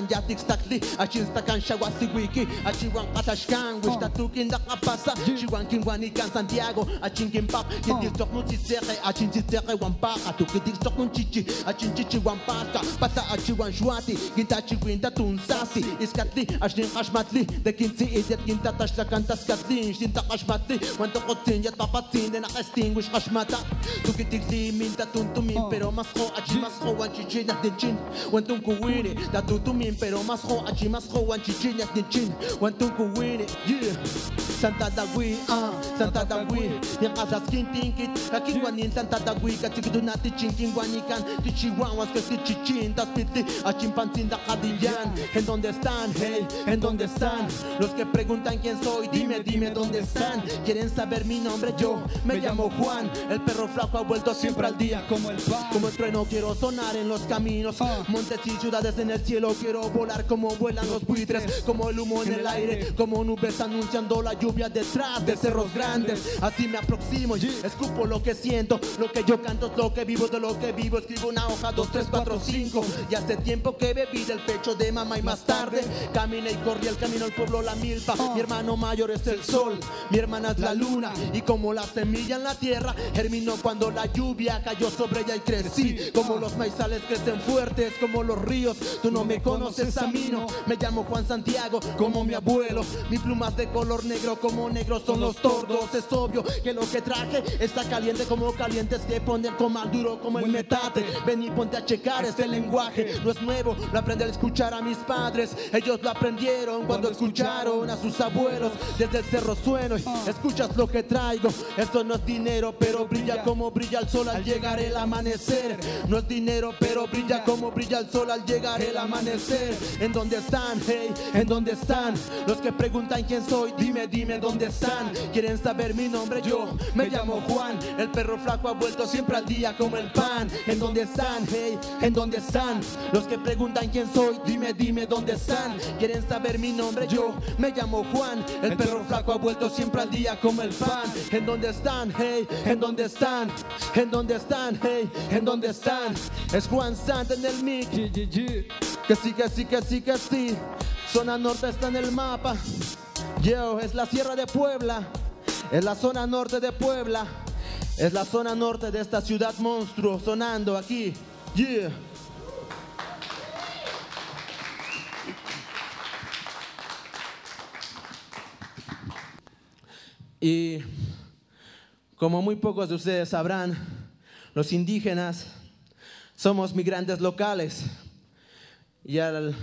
Yatik stakli Adi Achinsta Kansha Wasiwiki Achiwan Patashkan Wish oh. Tatukin Nakapasa Chiwankin Wanikan Santiago Achinkin Pap Kidil oh. Tokun Titere Achinti Tere Wampaka Tukidil Tokun Chichi Achinchichi Wampaka Pata Achiwan Shwati Ginta tun sasi, Iskatli Ashnin Hashmatli Dekinti Idiat Ginta Tashlakan Taskatli Shinta Hashmatli Wantokotin Yat Papatin Nena Estin Wish Hashmata Tukitikli Minta Tuntumin Pero oh. Masho Achimasho Wanchichinas Dinchin Wantunkuwiri Datutumin Pero mas ko. Ko Achi mas ko Wan chichi Nak din chin Wantong kuwini Yeah. Santa Dagui Ah Santa Dagui Yang kasas kintingkit Kakingwanin Santa Dagui Katsikido nati chingkingwanikan Tichihuahuas que si chichintas piti Achimpantinda kadillan ¿En dónde están? Hey, ¿en dónde están? Los que preguntan quién soy Dime, dime dónde están. Quieren saber mi nombre Yo me llamo Juan. El perro flaco ha vuelto siempre al día Como el pan. Como el trueno quiero sonar en los caminos. Montes y ciudades en el cielo Quiero volar como vuelan los buitres Como el humo en el aire Como nubes anunciando la lluvia detrás de cerros grandes. Así me aproximo y escupo lo que siento Lo que yo canto es lo que vivo De lo que vivo escribo una hoja Dos, tres, cuatro, cinco. Y hace tiempo que bebí del pecho de mamá Y más tarde caminé y corrí el camino al pueblo La Milpa. Mi hermano mayor es el sol Mi hermana es la luna. Y como la semilla en la tierra Germinó cuando la lluvia cayó sobre ella y crecí. Como los maizales crecen fuertes Como los ríos Tú no me conoces a mí no Me llamo Juan Santiago Como mi abuelo. Mi pluma es de color negro Como negros son los tordos. Es obvio que lo que traje Está caliente como calientes que poner comal duro como el metate. Ven y ponte a checar este lenguaje No es nuevo, lo aprendí al escuchar a mis padres. Ellos lo aprendieron cuando escucharon a sus abuelos. Desde el cerro sueno y escuchas lo que traigo. Esto no es dinero pero brilla como brilla el sol al llegar el amanecer. No es dinero pero brilla como brilla el sol al llegar el amanecer. En ¿En dónde están? Hey, ¿en dónde están? Los que preguntan quién soy, dime, dime dónde están. ¿Quieren saber mi nombre? Yo me llamo Juan. El perro flaco ha vuelto siempre al día como el pan. ¿En dónde están? Hey, ¿en dónde están? Los que preguntan quién soy, dime, dime dónde están. ¿Quieren saber mi nombre? Yo me llamo Juan. El perro flaco ha vuelto siempre al día como el pan. ¿En dónde están? Hey, ¿en dónde están? ¿En dónde están? Hey, ¿en dónde están? Es Juan Santa en el mic. Que sí, que sí, que sí, que sí. Zona norte está en el mapa. Yo, es la Sierra de Puebla. Es la zona norte de Puebla. Es la zona norte de esta ciudad monstruo sonando aquí. Yeah. Y como muy pocos de ustedes sabrán, los indígenas somos migrantes locales. Y al,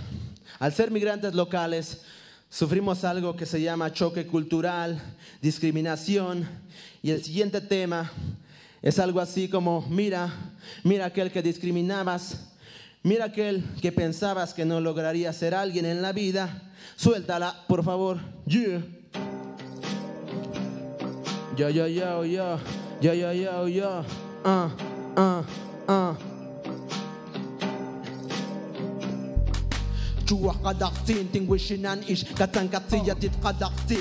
al ser migrantes locales, sufrimos algo que se llama choque cultural, discriminación. Y el siguiente tema es algo así como, mira, mira aquel que discriminabas, mira aquel que pensabas que no lograría ser alguien en la vida. Suéltala, por favor. Yeah. Yo, yo, yo, yo, yo, yo, yo, yo. Ah, ah, ah. جوا قدختين تنوشي نان إيش كتان كتية تتقدختي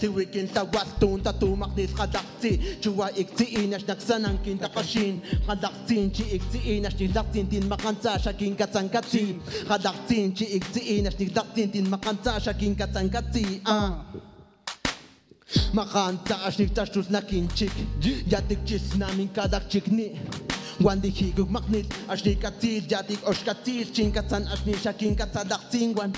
Siwikin tawastun tatumaknis kadakti Chua iktiin as naksanan kin takashin Kadaktin chi iktiin as nigdaktin tin makanta shakin katsankati Kadaktin chi iktiin as nigdaktin tin makanta shakin katsankati Ah. Makanta ashniftashtut nakinchik. Yatikchis namin kadakchikni Wandihiguk maknit ashnikatil yatik oshkatil. Chinkatzan ashnishakin katzadaktzingwan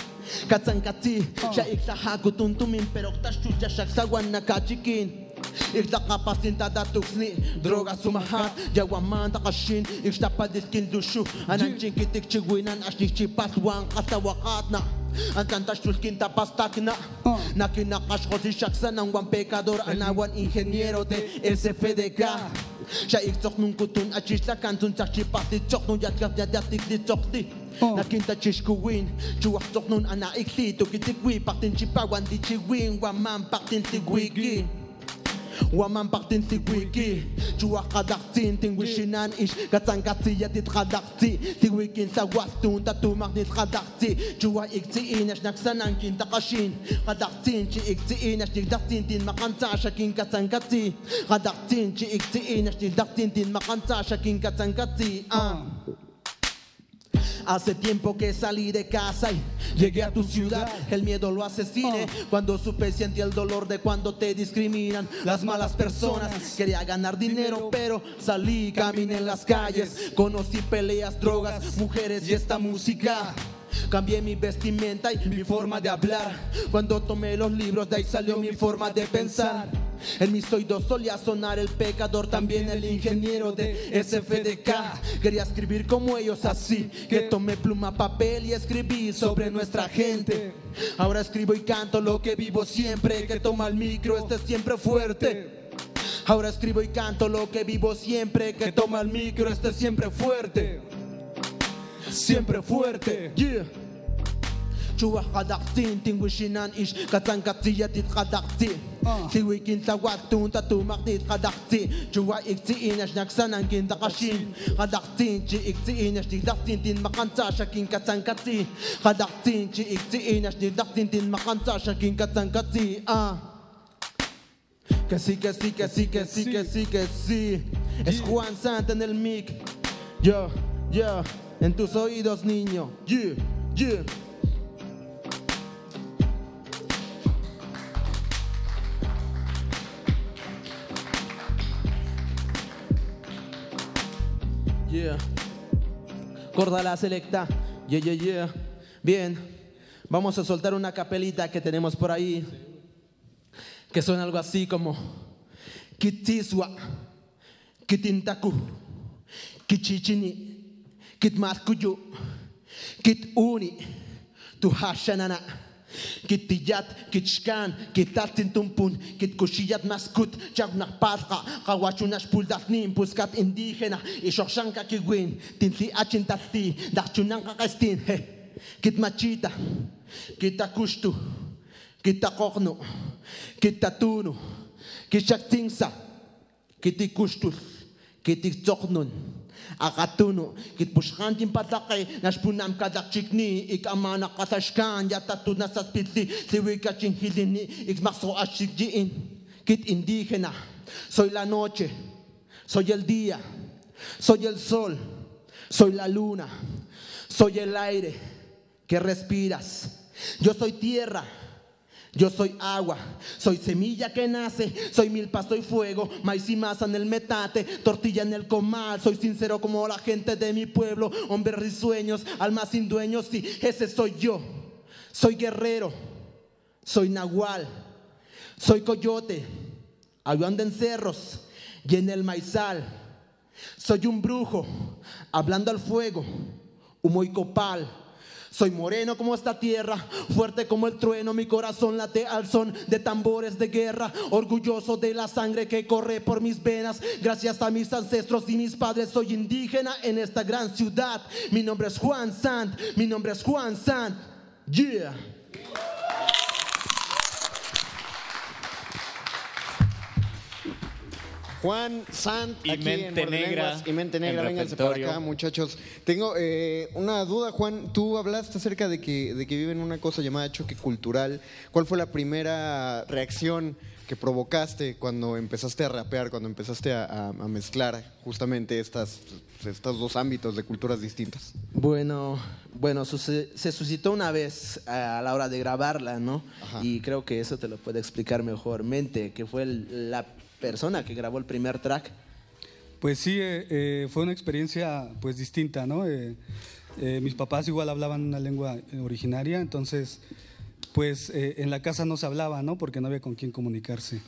Katzankatzil xaiktajakutuntumin oh. peroktashtut yaxaksawan nakachikin. Ixtaqapasin tuksni, droga sumahat Yawaman takashin. Ixtapadiskin dushu Ananchin kitikchiwinan ashnikchipas wan katawakatna Antantash tulkinta pastakna oh. Nakina kashkosi shaksan Angwan pecador anawan ingeniero de SFDK Xa iktsoknun kutun achixtlakantun tlakchipajtitzoknun yatkafyatyatiktitzokti oh. nakintachixkuwin chuajtsoknun ana ikli tukitikwi paktinchipawan tichiwin huaman paktintiwiki Waman partin si wiki Chua kadartin ting wishinan ish Gatsan gatsi yatit radarti Ti wikin sa wastun tatu marnit radarti Chua ikti inash naksanan kin takashin Radartin chi ikti inash tik dartin tin makanta shakin gatsan gati Radartin chi ikti inash tik dartin tin makanta shakin gatsan gati Ah Hace tiempo que salí de casa y llegué a tu ciudad. El miedo lo asesine. Cuando supe sentí el dolor de cuando te discriminan las malas personas. Quería ganar dinero, pero salí, caminé en las calles. Conocí peleas, drogas, mujeres y esta música. Cambié mi vestimenta y mi forma de hablar. Cuando tomé los libros, de ahí salió mi forma de pensar. En mis oídos solía sonar el pecador, también el ingeniero de SFDK. Quería escribir como ellos así, que tomé pluma, papel y escribí sobre nuestra gente. Ahora escribo y canto lo que vivo siempre, que toma el micro, este siempre fuerte. Ahora escribo y canto lo que vivo siempre, que toma el micro, este siempre fuerte. Siempre fuerte. Yeah. Chua ting wishinan ish katang katsiyatit kadakti Siwikin sa watun tatumak dit kadakti Chua ikti inash naksanang kinta kashin Kadaktin chi ikti inash didaktin tin makanta shakin katang katsi Kadaktin chi ikti inash didaktin tin makanta shakin katang katsi Ah. Que sí, que sí, que sí, que sí, que sí, que sí Es Juan Santa en el mic. Yo, yo, en tus oídos niño. Yeah, yeah Yeah. Selecta. Yeah, yeah, yeah. Bien. Vamos a soltar una capelita que tenemos por ahí. Que suena algo así como. Kitiswa. Kitintaku. Kichichini. Kitmaskuyu. Kituni. Tuhashanana. que tillat, que chcan, que tatin tumpun, que cochillat mascut, chagna patra, rawachunas puldas nim, puscat indígena, y shoshanka que win, tinti achintasti, da chunanka restin, he, que machita, que ta custu, que ta corno, que ta tuno, que chactinsa, que ti custus, que akatuno, kit pushkantin patakay, nashpunam kadak chikni, ik amana kasashkan, yatatu nasas pitli, siwika chinghilini, ik makso ashikjiin, kit indígena, soy la noche, soy el día, soy el sol, soy la luna, soy el aire que respiras. Yo soy tierra, yo soy agua, soy semilla que nace, soy milpa, soy fuego, maíz y masa en el metate, tortilla en el comal, soy sincero como la gente de mi pueblo, hombres risueños, almas sin dueños, sí, ese soy yo. Soy guerrero, soy nahual, soy coyote, ayudando en cerros y en el maizal. Soy un brujo, hablando al fuego, humo y copal. Soy moreno como esta tierra, fuerte como el trueno, mi corazón late al son de tambores de guerra, orgulloso de la sangre que corre por mis venas, gracias a mis ancestros y mis padres soy indígena en esta gran ciudad. Mi nombre es Juan Sant, mi nombre es Juan Sant. Yeah. Juan Sant Y aquí Mente en Negra y Mente Negra, vénganse para acá, muchachos. Tengo eh, una duda, Juan. Tú hablaste acerca de que, de que viven una cosa llamada choque cultural. ¿Cuál fue la primera reacción que provocaste cuando empezaste a rapear, cuando empezaste a, a- a mezclar justamente estas, estos dos ámbitos de culturas distintas? Bueno, bueno, se suscitó una vez a la hora de grabarla, ¿no? Y creo que eso te lo puede explicar mejormente, que fue el- la persona que grabó el primer track. Pues sí, eh, eh, fue una experiencia pues distinta, ¿no? Eh, mis papás igual hablaban una lengua originaria, entonces pues en la casa no se hablaba, ¿no? Porque no había con quién comunicarse.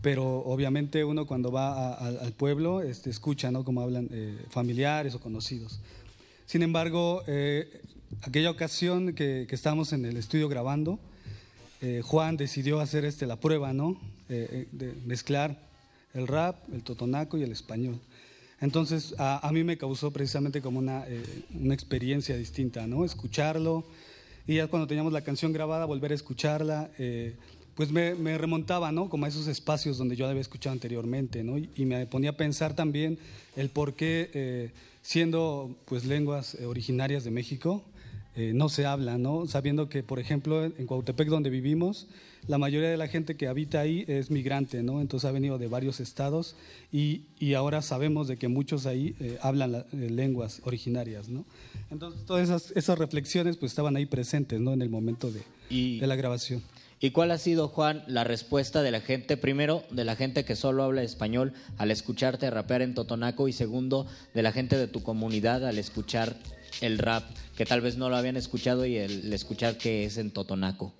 Pero obviamente uno cuando va al pueblo este, escucha, ¿no? Cómo hablan familiares o conocidos. Sin embargo, aquella ocasión que, que estábamos en el estudio grabando, Juan decidió hacer este, la prueba, ¿no? De mezclar el rap, el totonaco y el español. Entonces, a, mí me causó precisamente como una, eh, una experiencia distinta, ¿no? Escucharlo y ya cuando teníamos la canción grabada, volver a escucharla, eh, pues me, remontaba, ¿no? Como a esos espacios donde yo la había escuchado anteriormente, ¿no? Y, me ponía a pensar también el por qué, eh, siendo pues lenguas originarias de México, no se habla, ¿no? Sabiendo que, por ejemplo, en Cuautepec, donde vivimos, la mayoría de la gente que habita ahí es migrante, ¿no? Entonces ha venido de varios estados y, y ahora sabemos de que muchos ahí eh, hablan la- eh, lenguas originarias, ¿no? Entonces todas esas, esas reflexiones pues estaban ahí presentes, ¿no? En el momento de, de la grabación. ¿Y cuál ha sido, Juan, la respuesta de la gente? Primero, de la gente que solo habla español al escucharte rapear en Totonaco y segundo, de la gente de tu comunidad al escuchar el rap, que tal vez no lo habían escuchado y el, el escuchar que es en Totonaco.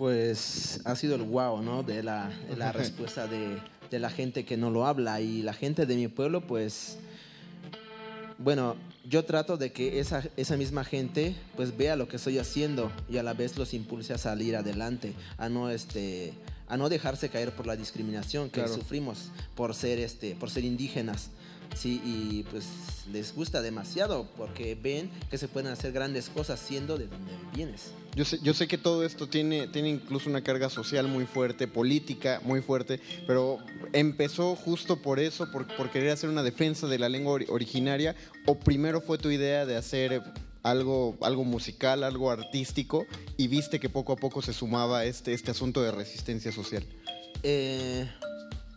Pues ha sido el wow, ¿no? De la, de la respuesta de, de la gente que no lo habla y la gente de mi pueblo, pues, bueno, yo trato de que esa, esa misma gente, pues, vea lo que estoy haciendo y a la vez los impulse a salir adelante, a no, este, a no dejarse caer por la discriminación que Claro. sufrimos por ser, este, por ser indígenas. Sí, y pues les gusta demasiado porque ven que se pueden hacer grandes cosas siendo de donde vienes. Yo sé, yo sé que todo esto tiene, tiene incluso una carga social muy fuerte, política muy fuerte, pero empezó justo por eso, por, querer hacer una defensa de la lengua ori- originaria, o primero fue tu idea de hacer algo, algo musical, algo artístico, y viste que poco a poco se sumaba este, este asunto de resistencia social. Eh,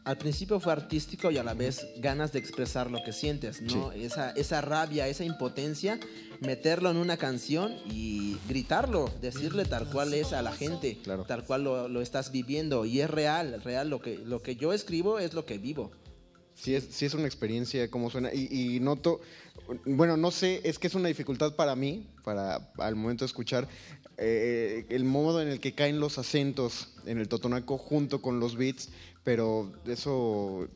al principio fue artístico y a la vez ganas de expresar lo que sientes, ¿no? Esa, esa rabia, esa impotencia, meterlo en una canción y gritarlo, decirle tal cual es a la gente, tal cual lo, lo estás viviendo. Y es real, real, lo que, lo que yo escribo es lo que vivo. Sí es, sí es una experiencia, cómo suena. Y, y noto, bueno, no sé, es que es una dificultad para mí, para al momento de escuchar, eh, el modo en el que caen los acentos en el totonaco junto con los beats, pero eso,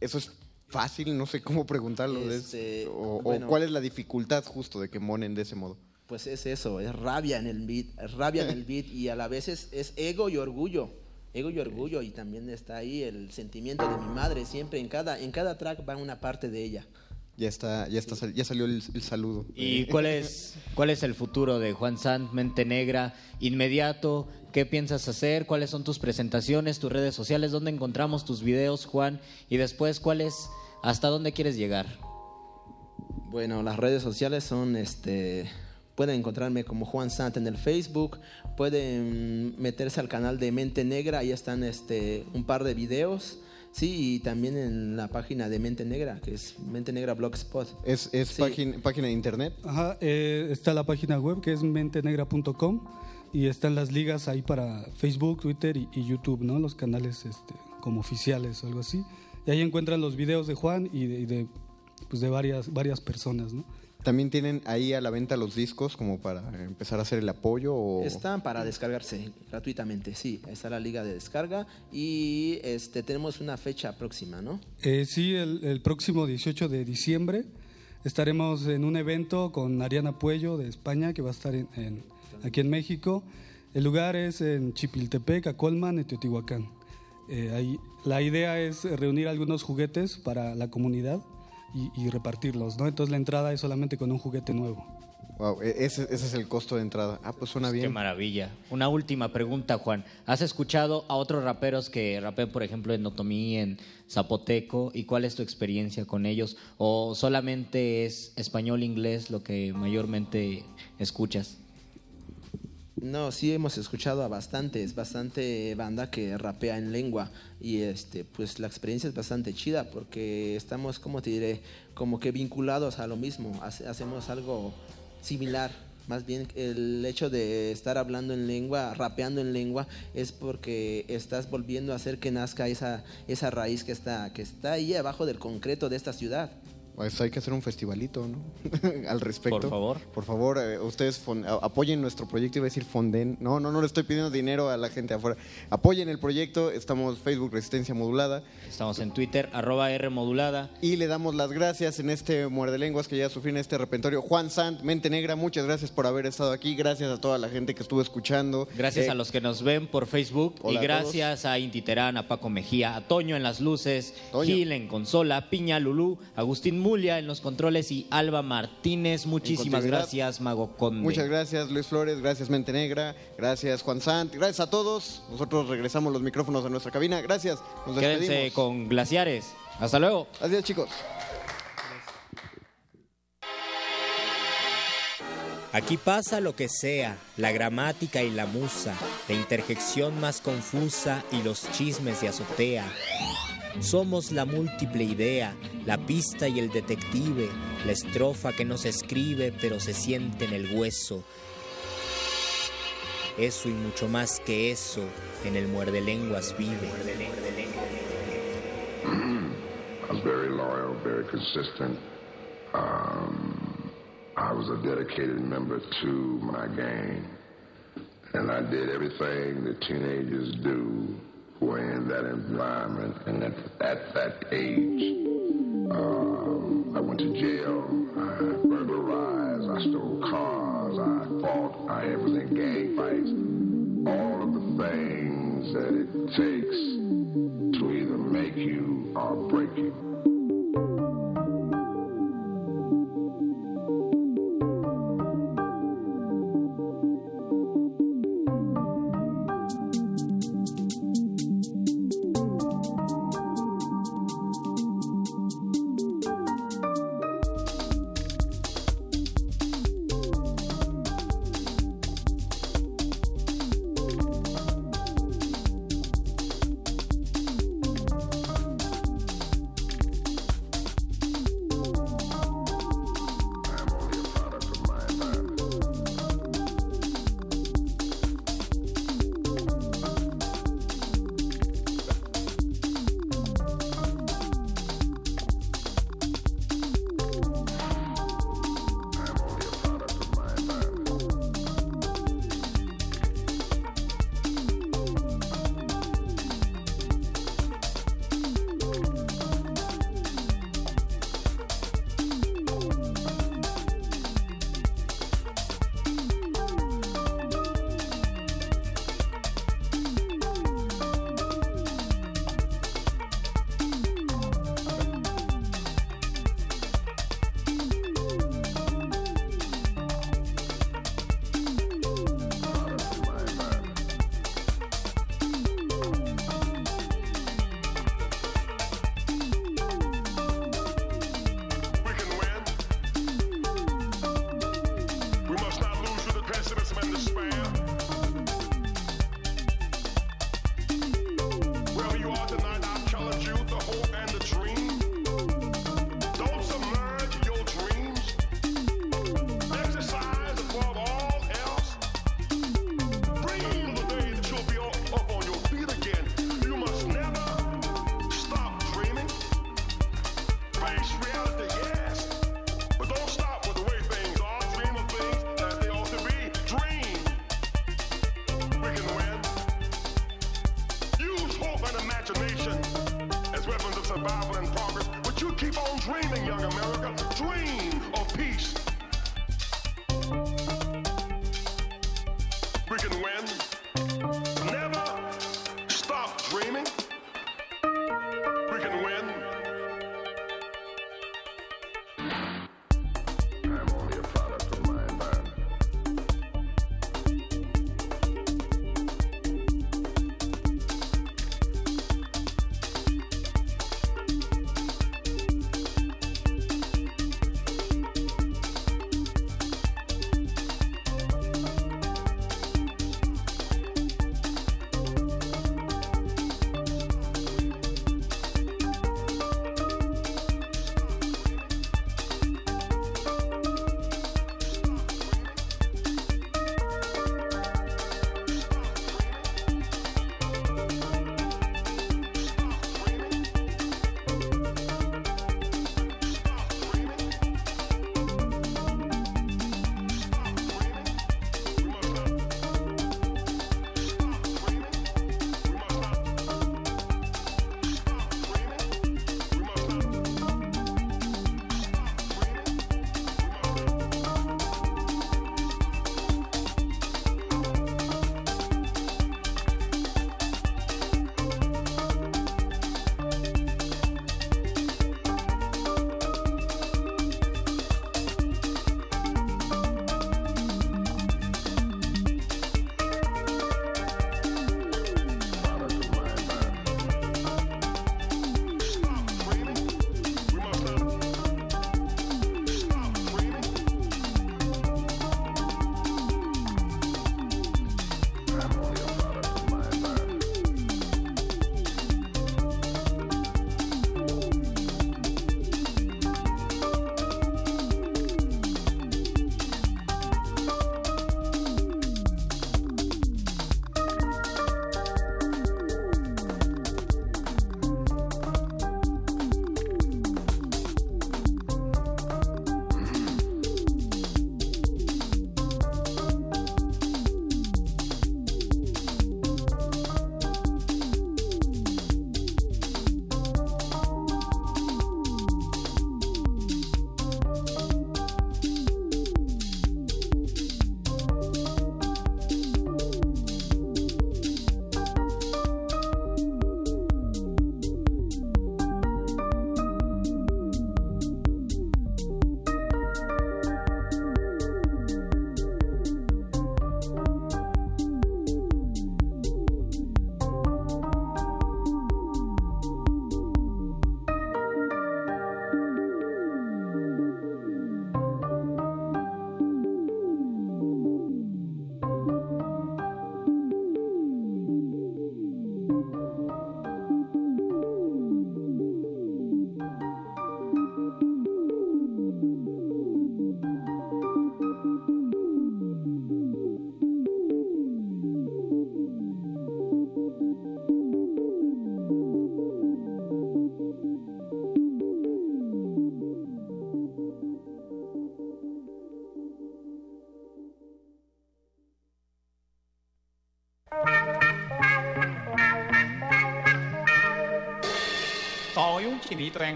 eso es fácil, no sé cómo preguntarlo. es- Este, o, cuál es la dificultad justo de que monen de ese modo. Pues es eso, es rabia en el beat, es rabia en el beat y a la vez es, es ego y orgullo. Ego y orgullo y también está ahí el sentimiento de mi madre, siempre en cada, en cada track va una parte de ella. Ya está, ya está, ya salió el, el saludo. ¿Y cuál es, cuál es el futuro de Juan Sant, Mente Negra? Inmediato, ¿qué piensas hacer? ¿Cuáles son tus presentaciones, tus redes sociales? ¿Dónde encontramos tus videos, Juan? Y después, ¿cuál es, hasta dónde quieres llegar? Bueno, las redes sociales son, este, pueden encontrarme como Juan Sant en el Facebook, pueden meterse al canal de Mente Negra, ahí están, este, un par de videos, sí, y también en la página de Mente Negra, que es Mente Negra Blogspot. ¿Es, es Sí. página, página de internet? Ajá, eh, está la página web que es mentenegra.com y están las ligas ahí para Facebook, Twitter y, y YouTube, ¿no? Los canales este, como oficiales o algo así. Y ahí encuentran los videos de Juan y de, y de, pues de varias, varias personas, ¿no? ¿También tienen ahí a la venta los discos como para empezar a hacer el apoyo? O... Están para descargarse gratuitamente, sí, está la liga de descarga y este, tenemos una fecha próxima, ¿no? Eh, sí, el, el próximo 18 de diciembre estaremos en un evento con Ariana Puello de España, que va a estar en- en- aquí en México. El lugar es en Chipiltepec, Acolman, y Teotihuacán. Eh, ahí, la idea es reunir algunos juguetes para la comunidad y, y repartirlos, ¿no? Entonces la entrada es solamente con un juguete nuevo. Wow, e- ese, ese es el costo de entrada. Ah, pues suena Qué bien. maravilla. Una última pregunta, Juan. ¿Has escuchado a otros raperos que rapean, por ejemplo, en Otomí, en Zapoteco? ¿Y cuál es tu experiencia con ellos? ¿O solamente es español, inglés lo que mayormente escuchas? No, sí hemos escuchado a bastantes, bastante banda que rapea en lengua y este, pues la experiencia es bastante chida porque estamos, como te diré, como que vinculados a lo mismo, hace- hacemos algo similar. Más bien el hecho de estar hablando en lengua, rapeando en lengua, es porque estás volviendo a hacer que nazca esa, esa raíz que está, que está ahí abajo del concreto de esta ciudad. Pues hay que hacer un festivalito, ¿no? Al respecto. Por favor. Por favor, eh, ustedes a- apoyen nuestro proyecto. Iba a decir fonden. No, no, no le estoy pidiendo dinero a la gente afuera. Apoyen el proyecto. Estamos Facebook Resistencia Modulada. Estamos en Twitter, arroba R modulada. Y le damos las gracias en este muerde lenguas que ya sufrí en este repentorio. Juan Sant, Mente Negra, muchas gracias por haber estado aquí. Gracias a toda la gente que estuvo escuchando. Gracias Eh, a los que nos ven por Facebook y a gracias a, Inti Terán, a Paco Mejía, a Toño en las luces, Toño. Gil en consola, Piña Lulú, Agustín Mulia en los controles y Alba Martínez. Muchísimas gracias, Mago Conde. Muchas gracias Luis Flores, gracias Mente Negra, gracias Juan Sant, gracias a todos. Nosotros regresamos los micrófonos a nuestra cabina. Gracias. Nos Quédense despedimos. con Glaciares. Hasta luego. Adiós chicos. Aquí pasa lo que sea, la gramática y la musa, la interjección más confusa y los chismes de azotea. Somos la múltiple idea, la pista y el detective, la estrofa que no se escribe pero se siente en el hueso. Eso y mucho más que eso en el muerde lenguas vive. I was very loyal, very consistent. Um, I was a dedicated member to my gang, and I did everything that teenagers do who are in that environment and at, at that age. Um, I went to jail. I burglarized. I stole cars. I fought. I was in gang fights. All of the things that it takes to either make you or break you.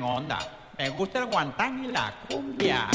Onda. Me gusta el guantán y la cumbia.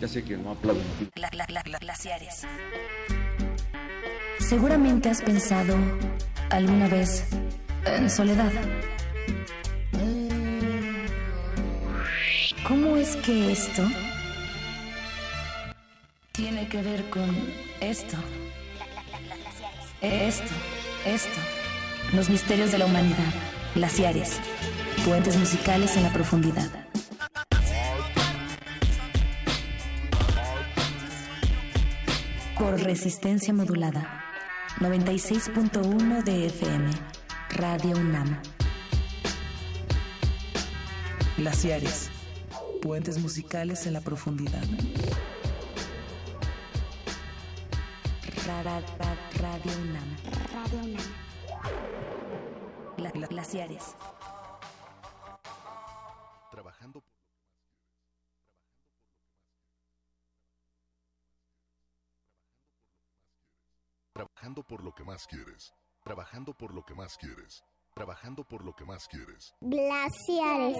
Ya, sé que no aplauden. Gla- glaciares. Seguramente has pensado alguna vez en soledad. ¿Cómo es que esto tiene que ver con esto? Esto, esto. Los misterios de la humanidad. Glaciares. Puentes musicales en la profundidad. Por resistencia modulada. 96.1 de FM. Radio UNAM. Glaciares. Puentes musicales en la profundidad. Ra- ra- ra- Radio UNAM. Radio UNAM. glaciares. trabajando por lo que más quieres, trabajando por lo que más quieres, trabajando por lo que más quieres. Glaciares.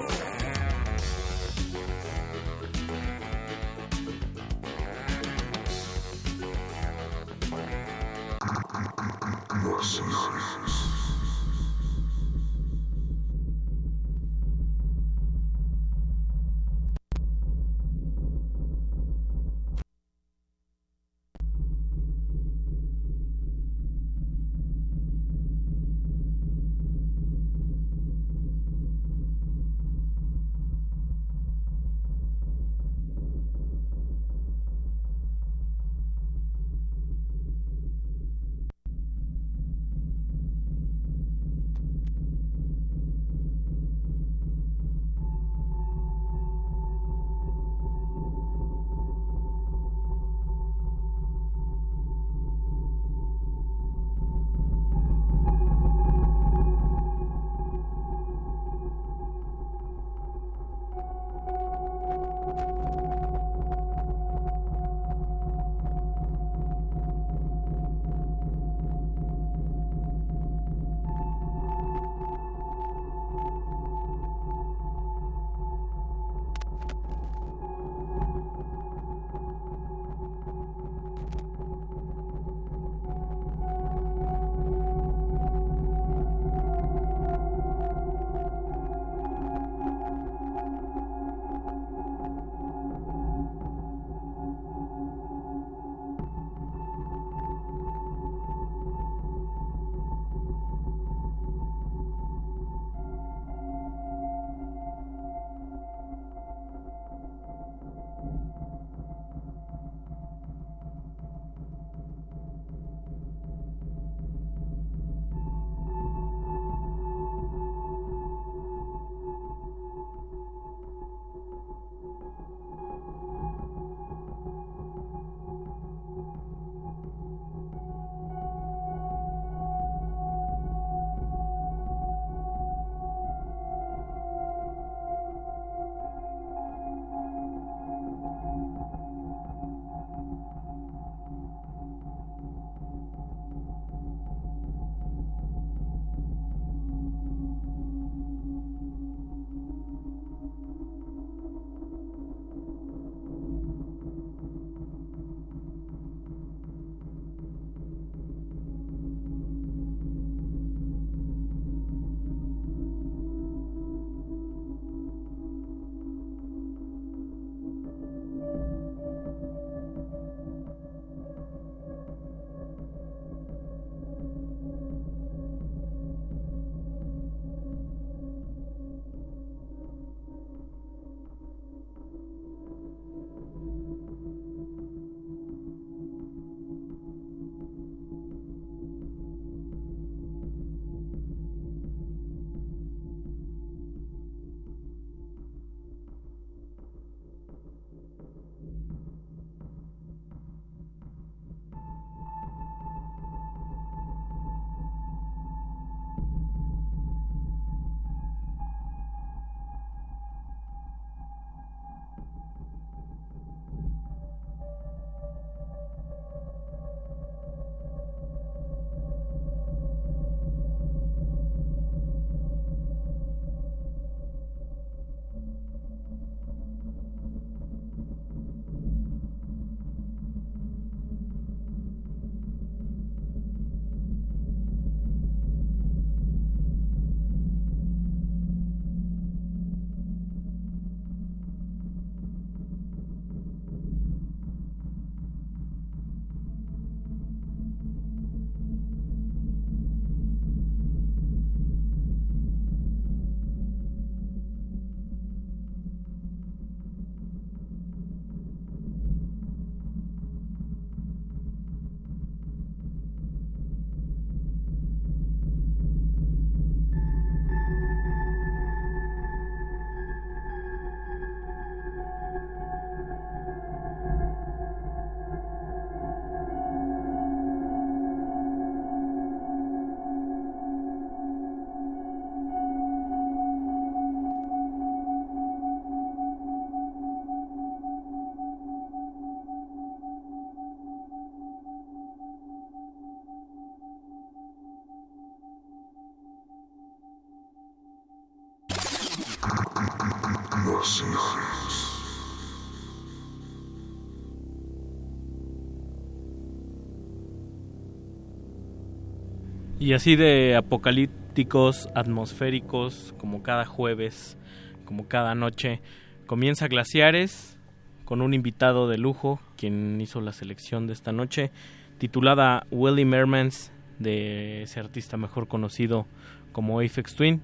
Y así de apocalípticos, atmosféricos, como cada jueves, como cada noche, comienza Glaciares con un invitado de lujo, quien hizo la selección de esta noche, titulada Willie Mermans, de ese artista mejor conocido como Aphex Twin.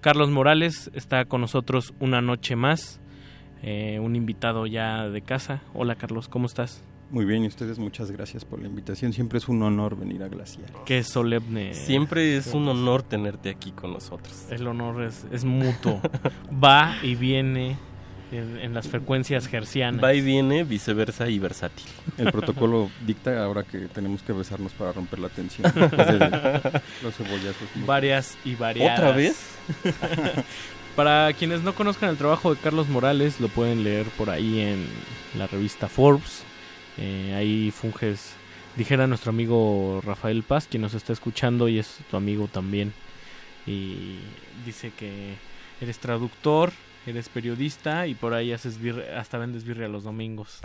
Carlos Morales está con nosotros una noche más, eh, un invitado ya de casa. Hola Carlos, ¿cómo estás? Muy bien, y ustedes muchas gracias por la invitación. Siempre es un honor venir a Glaciar. Qué solemne. Siempre es un honor tenerte aquí con nosotros. El honor es, es mutuo. Va y viene en, en las frecuencias gercianas. Va y viene, viceversa y versátil. El protocolo dicta ahora que tenemos que besarnos para romper la tensión. los cebollazos. Varias y variadas. ¿Otra vez? Para quienes no conozcan el trabajo de Carlos Morales, lo pueden leer por ahí en la revista Forbes. Eh, ahí funges, dijera nuestro amigo Rafael Paz, quien nos está escuchando y es tu amigo también. Y dice que eres traductor, eres periodista y por ahí haces hasta vendes birria los domingos.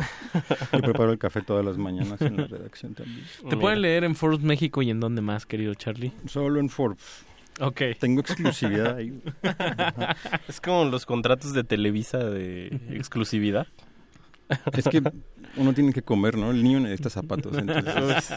Yo preparo el café todas las mañanas en la redacción también. ¿Te pueden leer en Forbes México y en dónde más, querido Charlie? Solo en Forbes. Ok. Tengo exclusividad ahí. es como los contratos de Televisa de exclusividad. Es que uno tiene que comer, ¿no? El niño necesita zapatos. Entonces...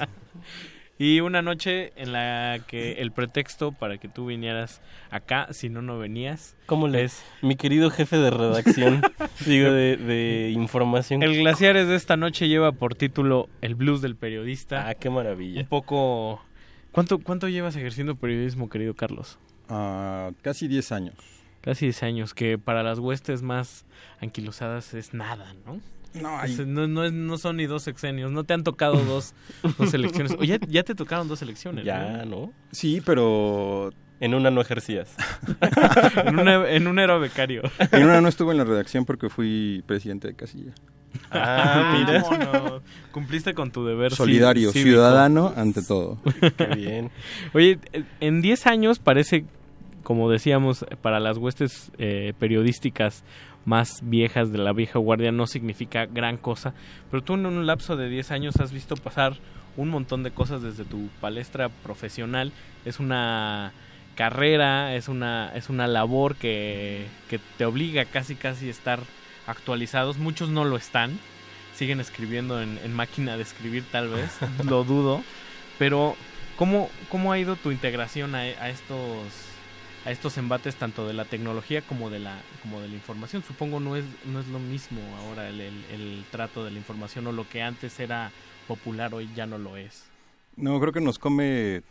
Y una noche en la que el pretexto para que tú vinieras acá, si no, no venías. ¿Cómo lees? Mi querido jefe de redacción, digo, de, de información. El Glaciares de esta noche lleva por título El blues del periodista. Ah, qué maravilla. Un poco... ¿Cuánto, cuánto llevas ejerciendo periodismo, querido Carlos? Ah, casi 10 años. Casi 10 años, que para las huestes más anquilosadas es nada, ¿no? No, no, no, no son ni dos sexenios, no te han tocado dos, dos elecciones. Oye, ya te tocaron dos elecciones. Ya, ¿no? Sí, pero... En una no ejercías. en, una, en un era becario. En una no estuve en la redacción porque fui presidente de casilla. Ah, mira. Cumpliste con tu deber. Solidario, cívico. ciudadano ante todo. Qué bien. Oye, en 10 años parece, como decíamos, para las huestes eh, periodísticas más viejas de la vieja guardia no significa gran cosa, pero tú en un lapso de 10 años has visto pasar un montón de cosas desde tu palestra profesional. Es una carrera, es una, es una labor que, que te obliga casi casi a estar actualizados. Muchos no lo están, siguen escribiendo en, en máquina de escribir tal vez, lo dudo. Pero, ¿cómo, ¿cómo ha ido tu integración a, a estos a estos embates tanto de la tecnología como de la como de la información? Supongo no es no es lo mismo ahora el, el- el trato de la información o lo que antes era popular hoy ya no lo es. No, creo que nos come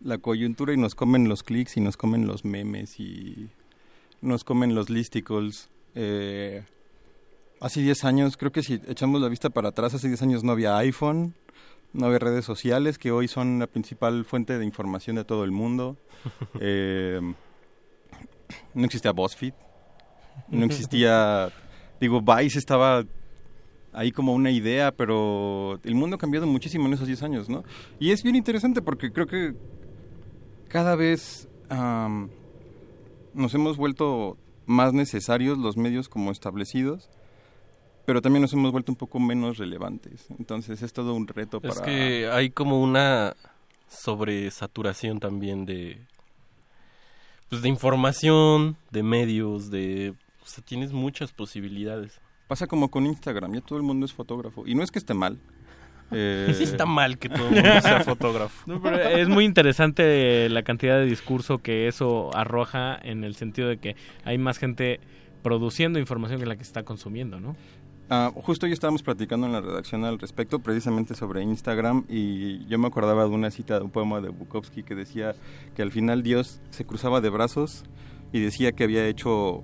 la coyuntura y nos comen los clics y nos comen los memes y nos comen los listicles. Eh, hace 10 años, creo que si echamos la vista para atrás, hace 10 años no había iPhone, no había redes sociales, que hoy son la principal fuente de información de todo el mundo. Eh, no existía BuzzFeed, no existía, digo, Vice estaba ahí como una idea, pero el mundo ha cambiado muchísimo en esos 10 años, ¿no? Y es bien interesante porque creo que cada vez nos hemos vuelto más necesarios los medios como establecidos, pero también nos hemos vuelto un poco menos relevantes. Entonces es todo un reto para... Es que hay como una sobresaturación también de pues de información, de medios, de o sea, tienes muchas posibilidades. Pasa como con Instagram, ya todo el mundo es fotógrafo. Y no es que esté mal. Eh, Sí está mal que todo el mundo sea fotógrafo. No, pero es muy interesante la cantidad de discurso que eso arroja en el sentido de que hay más gente produciendo información que la que está consumiendo, ¿no? Ah, justo hoy estábamos platicando en la redacción al respecto, precisamente sobre Instagram, y yo me acordaba de una cita de un poema de Bukowski que decía que al final Dios se cruzaba de brazos y decía que había hecho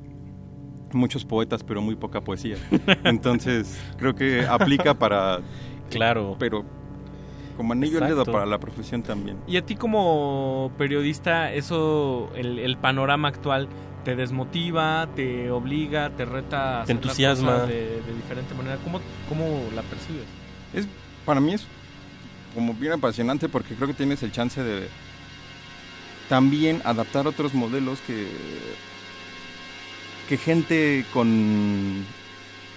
muchos poetas, pero muy poca poesía. Entonces, creo que aplica para... Claro. Pero como anillo al dedo para la profesión también. Y a ti como periodista, eso, el, el panorama actual, ¿te desmotiva, te obliga, te reta a Te entusiasma. cosas de, de diferente manera? ¿Cómo, ¿Cómo la percibes? Es, para mí es como bien apasionante porque creo que tienes el chance de también adaptar otros modelos que que gente con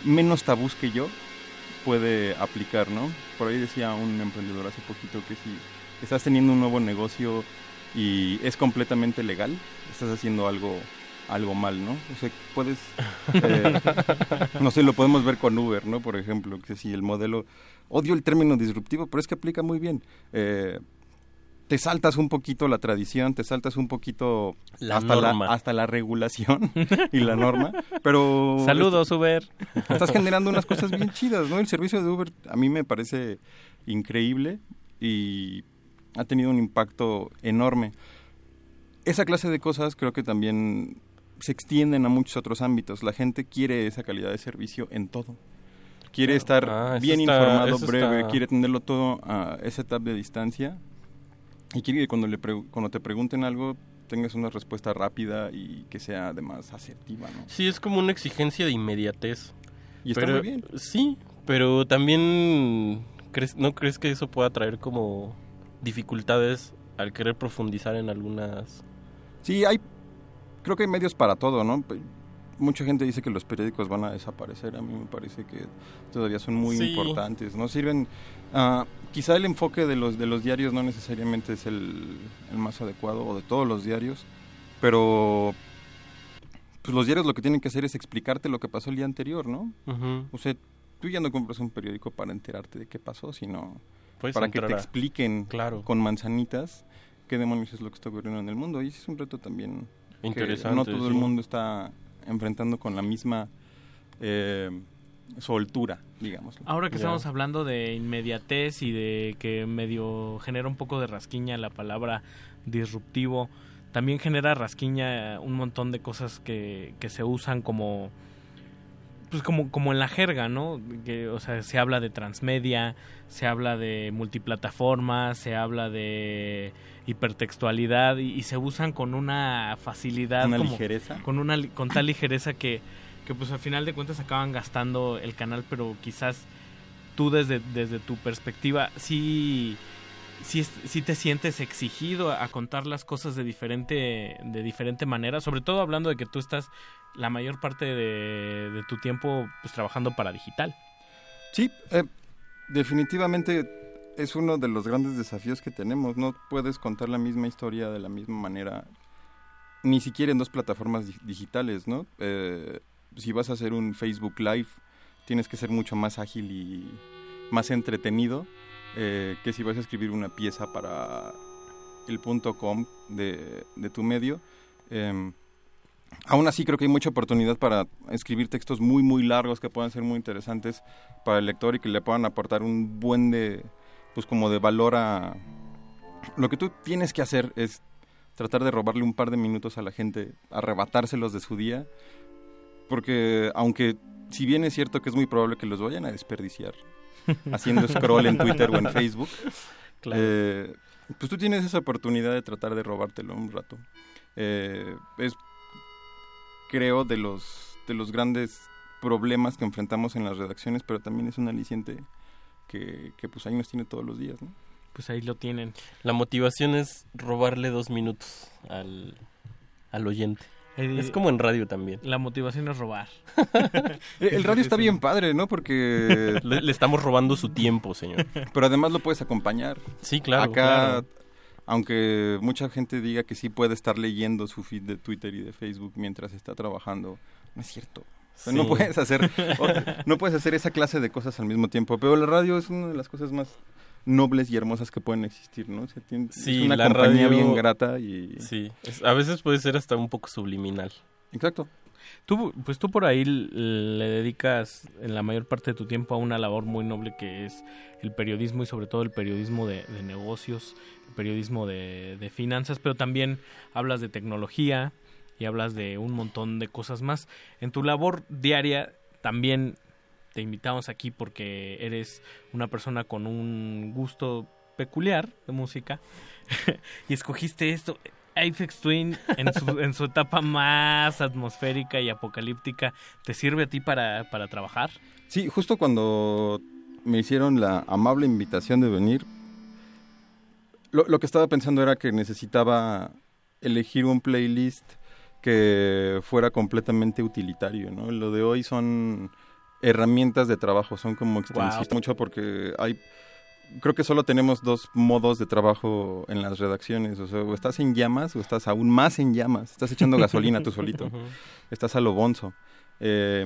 menos tabús que yo puede aplicar, ¿no? Por ahí decía un emprendedor hace poquito que si estás teniendo un nuevo negocio y es completamente legal, estás haciendo algo algo mal, ¿no? O sea, puedes, eh, no sé, lo podemos ver con Uber, ¿no? Por ejemplo, que si el modelo, odio el término disruptivo, pero es que aplica muy bien. Eh, te saltas un poquito la tradición, te saltas un poquito La hasta, norma. La, hasta la regulación y la norma, pero... Saludos, Uber. Estás generando unas cosas bien chidas, ¿no? El servicio de Uber a mí me parece increíble y ha tenido un impacto enorme. Esa clase de cosas creo que también se extienden a muchos otros ámbitos. La gente quiere esa calidad de servicio en todo. Quiere estar Ah, bien está- informado, breve, está- quiere tenerlo todo a esa etapa de distancia y quiere que cuando, le cuando te pregunten algo tengas una respuesta rápida y que sea además asertiva, ¿no? Sí, es como una exigencia de inmediatez. Y está Pero- muy bien. Sí, pero también ¿crees, ¿no crees que eso pueda traer como dificultades al querer profundizar en algunas... Sí, hay, creo que hay medios para todo, ¿no? Mucha gente dice que los periódicos van a desaparecer. A mí me parece que todavía son muy Sí. importantes. No sirven. ah, quizá el enfoque de los de los diarios no necesariamente es el, el más adecuado o de todos los diarios, pero pues los diarios lo que tienen que hacer es explicarte lo que pasó el día anterior, ¿no? Ujú. O sea, tú ya no compras un periódico para enterarte de qué pasó, sino Puedes para que te expliquen con manzanitas qué demonios es lo que está ocurriendo en el mundo. Y ese es un reto también que Interesante, no todo el mundo está enfrentando con la misma eh, soltura, digamos. Ahora que estamos hablando de inmediatez y de que medio genera un poco de rasquiña la palabra disruptivo, también genera rasquiña un montón de cosas que, que se usan como pues como, como en la jerga, ¿no? Que, o sea, se habla de transmedia, se habla de multiplataforma, se habla de hipertextualidad y, y se usan con una facilidad Una como- ligereza. con una li- con tal ligereza que, que pues al final de cuentas acaban gastando el canal pero quizás tú desde, desde tu perspectiva sí sí, te sientes exigido a, a contar las cosas de diferente de diferente manera sobre todo hablando de que tú estás la mayor parte de, de tu tiempo pues trabajando para digital Sí, eh, definitivamente es uno de los grandes desafíos que tenemos. No puedes contar la misma historia de la misma manera, ni siquiera en dos plataformas di- digitales, ¿no? Eh, si vas a hacer un Facebook Live, tienes que ser mucho más ágil y más entretenido eh, que si vas a escribir una pieza para el punto .com de, de tu medio. Em, Aún así creo que hay mucha oportunidad para escribir textos muy muy largos que puedan ser muy interesantes para el lector y que le puedan aportar un buen de pues como de valor a lo que tú tienes que hacer es tratar de robarle un par de minutos a la gente, arrebatárselos de su día, porque aunque si bien es cierto que es muy probable que los vayan a desperdiciar haciendo scroll en Twitter o en Facebook, Claro. eh, pues tú tienes esa oportunidad de tratar de robártelo un rato. Eh, es creo de los de los grandes problemas que enfrentamos en las redacciones, pero también es un aliciente que, que pues ahí nos tiene todos los días, ¿no? pues ahí lo tienen La motivación es robarle dos minutos al, al oyente. Es como en radio también. la motivación es robar El radio está bien padre, ¿no? Porque Le, le estamos robando su tiempo, señor. pero además lo puedes acompañar. Sí, claro, Acá, claro. aunque mucha gente diga que sí puede estar leyendo su feed de Twitter y de Facebook mientras está trabajando, no es cierto. No puedes hacer no puedes hacer esa clase de cosas al mismo tiempo. Pero la radio es una de las cosas más nobles y hermosas que pueden existir, ¿no? O sea, tiene- Sí, es una la compañía radio- bien grata y Sí, es- a veces puede ser hasta un poco subliminal. Exacto. Tú, pues tú por ahí le dedicas en la mayor parte de tu tiempo a una labor muy noble que es el periodismo y sobre todo el periodismo de, de negocios, el periodismo de, de finanzas, pero también hablas de tecnología y hablas de un montón de cosas más. En tu labor diaria también te invitamos aquí porque eres una persona con un gusto peculiar de música y escogiste esto. Aphex Twin en su, en su etapa más atmosférica y apocalíptica, ¿te sirve a ti para, para trabajar? Sí, justo cuando me hicieron la amable invitación de venir, lo que estaba pensando era que necesitaba elegir un playlist que fuera completamente utilitario, ¿no? Lo de hoy son herramientas de trabajo, son como extensiones mucho porque hay creo que solo tenemos dos modos de trabajo en las redacciones, o sea, o estás en llamas o estás aún más en llamas, estás echando gasolina tú solito, estás a lo bonzo. Eh,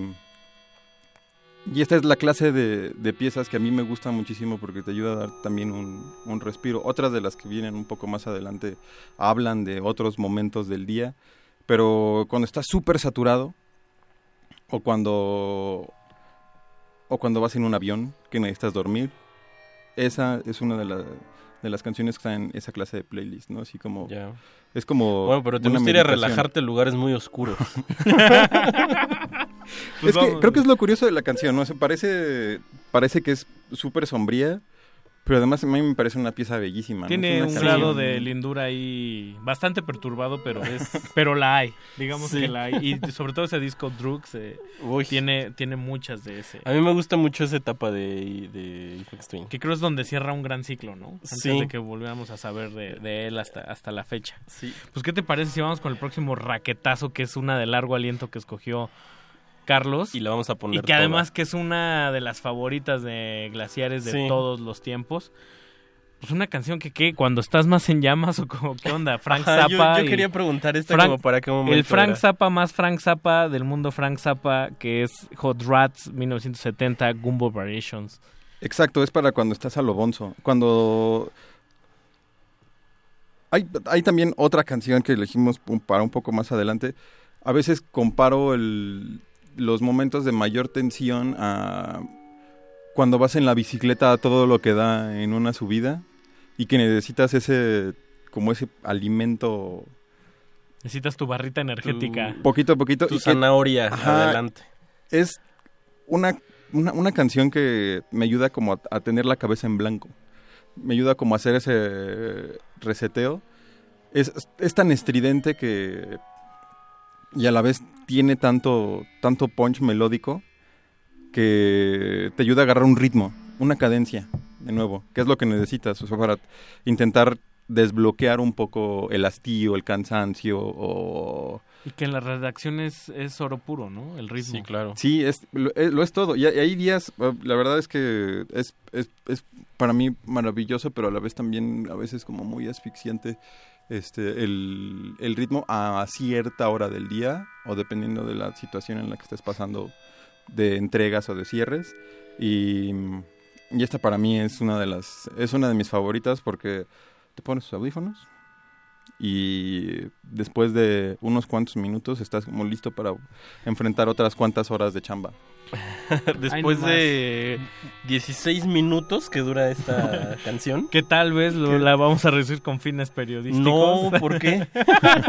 y esta es la clase de, de piezas que a mí me gusta muchísimo porque te ayuda a dar también un, un respiro. Otras de las que vienen un poco más adelante hablan de otros momentos del día, pero cuando estás súper saturado o cuando, o cuando vas en un avión que necesitas dormir, esa es una de, la- de las canciones que están en esa clase de playlist, ¿no? Así como... Es como... Bueno, pero te gustaría relajarte en lugares muy oscuros. es que creo que es lo curioso de la canción, ¿no? Se parece, parece que es súper sombría, pero además a mí me parece una pieza bellísima. ¿no? Tiene un canción- de lindura ahí bastante perturbado, pero es pero la hay, digamos Sí. que la hay. Y sobre todo ese disco Drugs eh, tiene, tiene muchas de ese. A mí me gusta mucho esa etapa de, de Twin. Que creo es donde cierra un gran ciclo, ¿no? Antes Sí. de que volviéramos a saber de, de él hasta, hasta la fecha. Sí. Pues, ¿qué te parece si vamos con el próximo raquetazo, que es una de largo aliento que escogió Carlos? Y la vamos a poner Y que toda. además que es una de las favoritas de Glaciares de Sí. todos los tiempos. Pues una canción que, ¿qué? Cuando estás más en llamas o como, ¿qué onda? Frank yo- Zappa. yo y- quería preguntar Frank- como para qué momento El Frank era. Zappa más Frank Zappa del mundo Frank Zappa, que es Hot Rats 1970, Gumbo Variations. Exacto, es para cuando estás a lo bonzo. Cuando... Hay, hay también otra canción que elegimos para un poco más adelante. A veces comparo el- los momentos de mayor tensión a cuando vas en la bicicleta a todo lo que da en una subida y que necesitas ese como ese alimento Necesitas tu barrita energética. poquito a poquito. Tu y que- zanahoria, adelante. Es una, una, una canción que me ayuda como a, a tener la cabeza en blanco. Me ayuda como a hacer ese reseteo. Es, es tan estridente que... Y a la vez tiene tanto, tanto punch melódico que te ayuda a agarrar un ritmo, una cadencia, de nuevo, que es lo que necesitas o sea, para intentar desbloquear un poco el hastío, el cansancio o... Y que en las redacciones es oro puro, ¿no? El ritmo. Sí, claro. Sí, es, lo, eh, lo es todo. Y, hay- y hay días, eh, la verdad es que es, es, es para mí maravilloso, pero a la vez también a veces como muy asfixiante este el, el ritmo a cierta hora del día o dependiendo de la situación en la que estés pasando de entregas o de cierres. Y, y esta para mí es una de las es una de mis favoritas porque te pones tus audífonos y después de unos cuantos minutos estás como listo para enfrentar otras cuantas horas de chamba. Después de 16 minutos que dura esta canción. Que tal vez lo- la vamos a reducir con fines periodísticos. No, ¿por qué?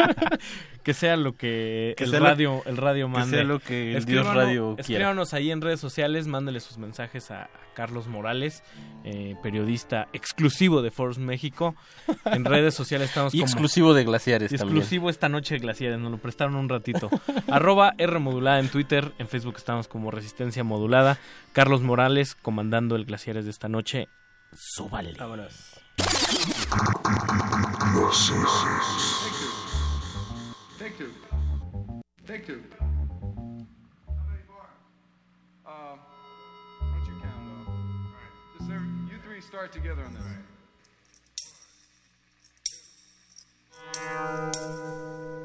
que sea lo que, Que el, sea lo- radio, el radio que mande. sea lo que el Dios radio. Escríbanos ahí en redes sociales, mándale sus mensajes a, a Carlos Morales, eh, periodista exclusivo de Force México. En redes sociales estamos Y como... exclusivo de Glaciares también. exclusivo esta noche de Glaciares, nos lo prestaron un ratito. Arroba R modulada en Twitter, en Facebook estamos como Resistencia Modulada. Carlos Morales comandando el Glaciares de esta noche. Súbale. Vámonos. Take two. Take two. Uh, why don't you count though? Just every, you three start together on this. Thank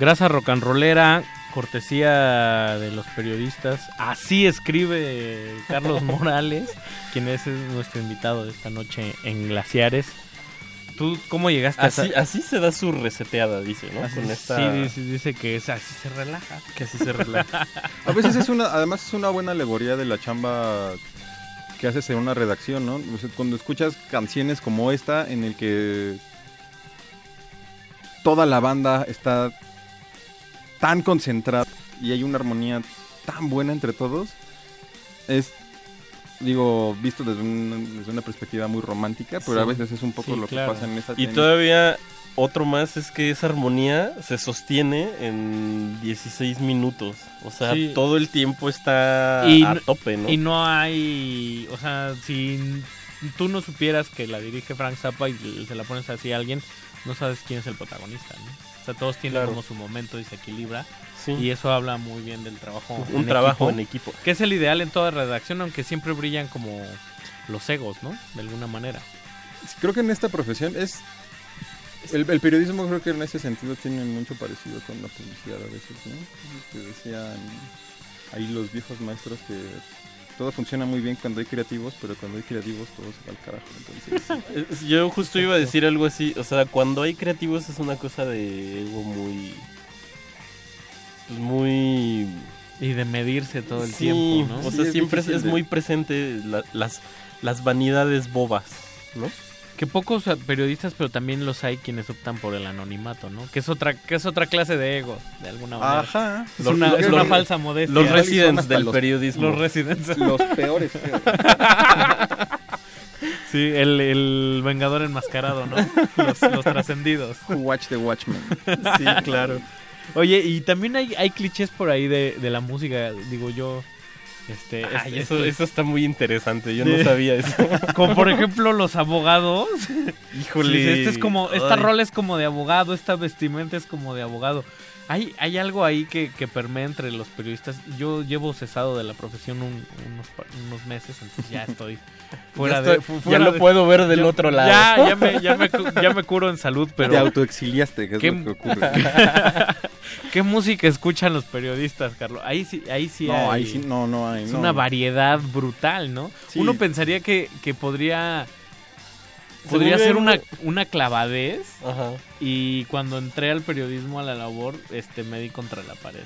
Gracias rock and rollera, cortesía de los periodistas. Así escribe Carlos Morales, quien es nuestro invitado de esta noche en Glaciares. ¿Tú cómo llegaste Así, a esa- así se da su reseteada, dice, ¿no? Así- Con esta... Sí, dice, dice que es así se relaja. Que así se relaja. A veces es una, además es una buena alegoría de la chamba que haces en una redacción, ¿no? O sea, cuando escuchas canciones como esta en el que toda la banda está tan concentrada y hay una armonía tan buena entre todos, es digo, visto desde, un- desde una perspectiva muy romántica, pero Sí. a veces es un poco Sí, lo claro. que pasa en esa Y en- todavía otro más es que esa armonía se sostiene en 16 minutos. O sea, Sí. todo el tiempo está y, a tope, ¿no? Y no hay, o sea, si tú no supieras que la dirige Frank Zappa y se la pones así a alguien, no sabes quién es el protagonista, ¿no? O sea, todos tienen Claro. como su momento y se equilibra. Sí. Y eso habla muy bien del trabajo. Un trabajo en equipo. Que es el ideal en toda redacción, aunque siempre brillan como los egos, ¿no? De alguna manera. Creo que en esta profesión es... El, el periodismo creo que en ese sentido tiene mucho parecido con la publicidad a veces, ¿no? Que decían ahí los viejos maestros que todo funciona muy bien cuando hay creativos, pero cuando hay creativos todo se va al carajo. Entonces, Yo justo iba a decir algo así, o sea, cuando hay creativos es una cosa de ego muy... Pues muy... Y de medirse todo el Sí, tiempo, ¿no? O sea, siempre es, muy presente la- las, las vanidades bobas, ¿no? Que pocos periodistas, pero también los hay quienes optan por el anonimato, ¿no? Que es otra, que es otra clase de ego, de alguna manera. Ajá. Es Los- una, los- es una los- falsa modestia. los residents del los- periodismo. Los residents. Los peores, peores. Sí, el, el vengador enmascarado, ¿no? Los, los trascendidos. Who watch the Watchmen. Sí, claro. Oye, y también hay, hay clichés por ahí de, de la música, digo yo. Este, Ay, este- eso, eso está muy interesante, yo de- no sabía eso. Como por ejemplo los abogados. Híjole. Dice, Este es como, esta Ay. rol es como de abogado, esta vestimenta es como de abogado. Hay, hay algo ahí que, que permea entre los periodistas. Yo llevo cesado de la profesión un- unos, unos meses, entonces ya estoy fuera Ya de. ya lo de- puedo ver del otro lado. Ya, ya me, ya me, cu- ya me curo en salud, pero. Te autoexiliaste, que es ¿Qué- lo que ocurre. ¿Qué música escuchan los periodistas, Carlos? Ahí sí, ahí sí No, hay. ahí sí, no, no hay, Es no. una variedad brutal, ¿no? Sí. Uno pensaría que, que podría. Podría ser una, un- una clavadez. Ajá. Y cuando entré al periodismo, a la labor, este me di contra la pared.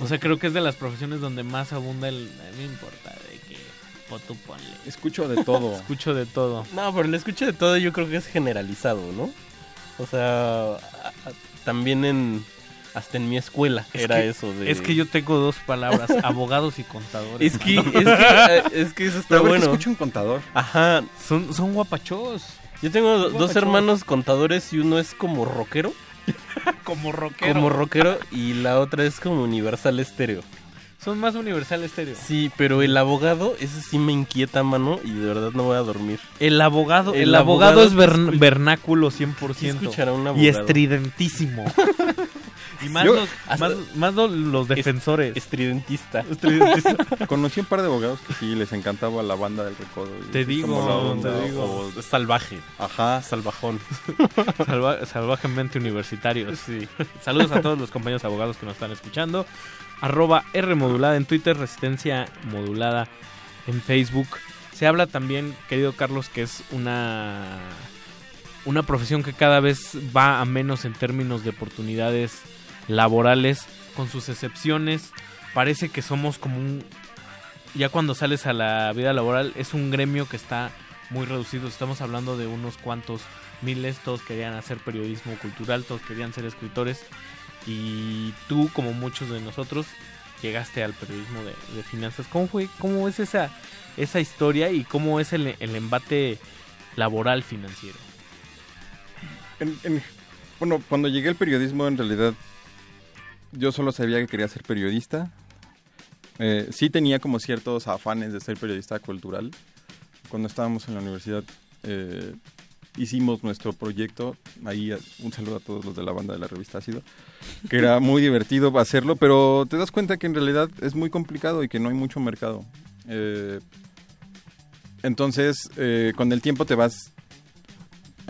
O sea, creo que es de las profesiones donde más abunda el. No me importa de qué. O tú ponle. Escucho de todo. Escucho de todo. No, pero el escucho de todo yo creo que es generalizado, ¿no? O sea, también en... Hasta en mi escuela Es era que- eso de... Es que yo tengo dos palabras, abogados y contadores. Es que, es que, eh, es que eso está Pero bueno. escucha un contador. Ajá. Son, son guapachos. Yo tengo do- dos hermanos contadores y uno es como rockero. Como rockero. Como rockero y la otra es como universal estéreo. Son más universal estéreo. Sí, pero el abogado, ese sí me inquieta, mano, y de verdad no voy a dormir. El abogado, el, El abogado, abogado es que vern- escucha- vernáculo 100%. ¿Qué escuchará un y abogado? estridentísimo. y más, Yo- los, más, más los, los defensores. Estridentista. Estridentista. Conocí un par de abogados que sí les encantaba la banda del recodo. Te digo, te o- salvaje. Ajá. Salvajón. Salva- salvajemente universitarios. Saludos a todos los compañeros abogados que nos están escuchando. Arroba R modulada en Twitter, Resistencia modulada en Facebook. Se habla también, querido Carlos, que es una, una profesión que cada vez va a menos en términos de oportunidades laborales, con sus excepciones. Parece que somos como un... Ya cuando sales a la vida laboral es un gremio que está muy reducido. Estamos hablando de unos cuantos miles, todos querían hacer periodismo cultural, todos querían ser escritores. Y tú, como muchos de nosotros, llegaste al periodismo de, finanzas. ¿Cómo fue? ¿Cómo es esa, esa historia y cómo es el, el embate laboral financiero? En- en- bueno, cuando llegué al periodismo, en realidad, yo solo sabía que quería ser periodista. Eh, sí tenía como ciertos afanes de ser periodista cultural. Cuando estábamos en la universidad, eh, hicimos nuestro proyecto. Ahí eh, un saludo a todos los de la banda de la revista Ácido. Que era muy divertido hacerlo, pero te das cuenta que en realidad es muy complicado y que no hay mucho mercado. Eh, entonces, eh, con el tiempo te vas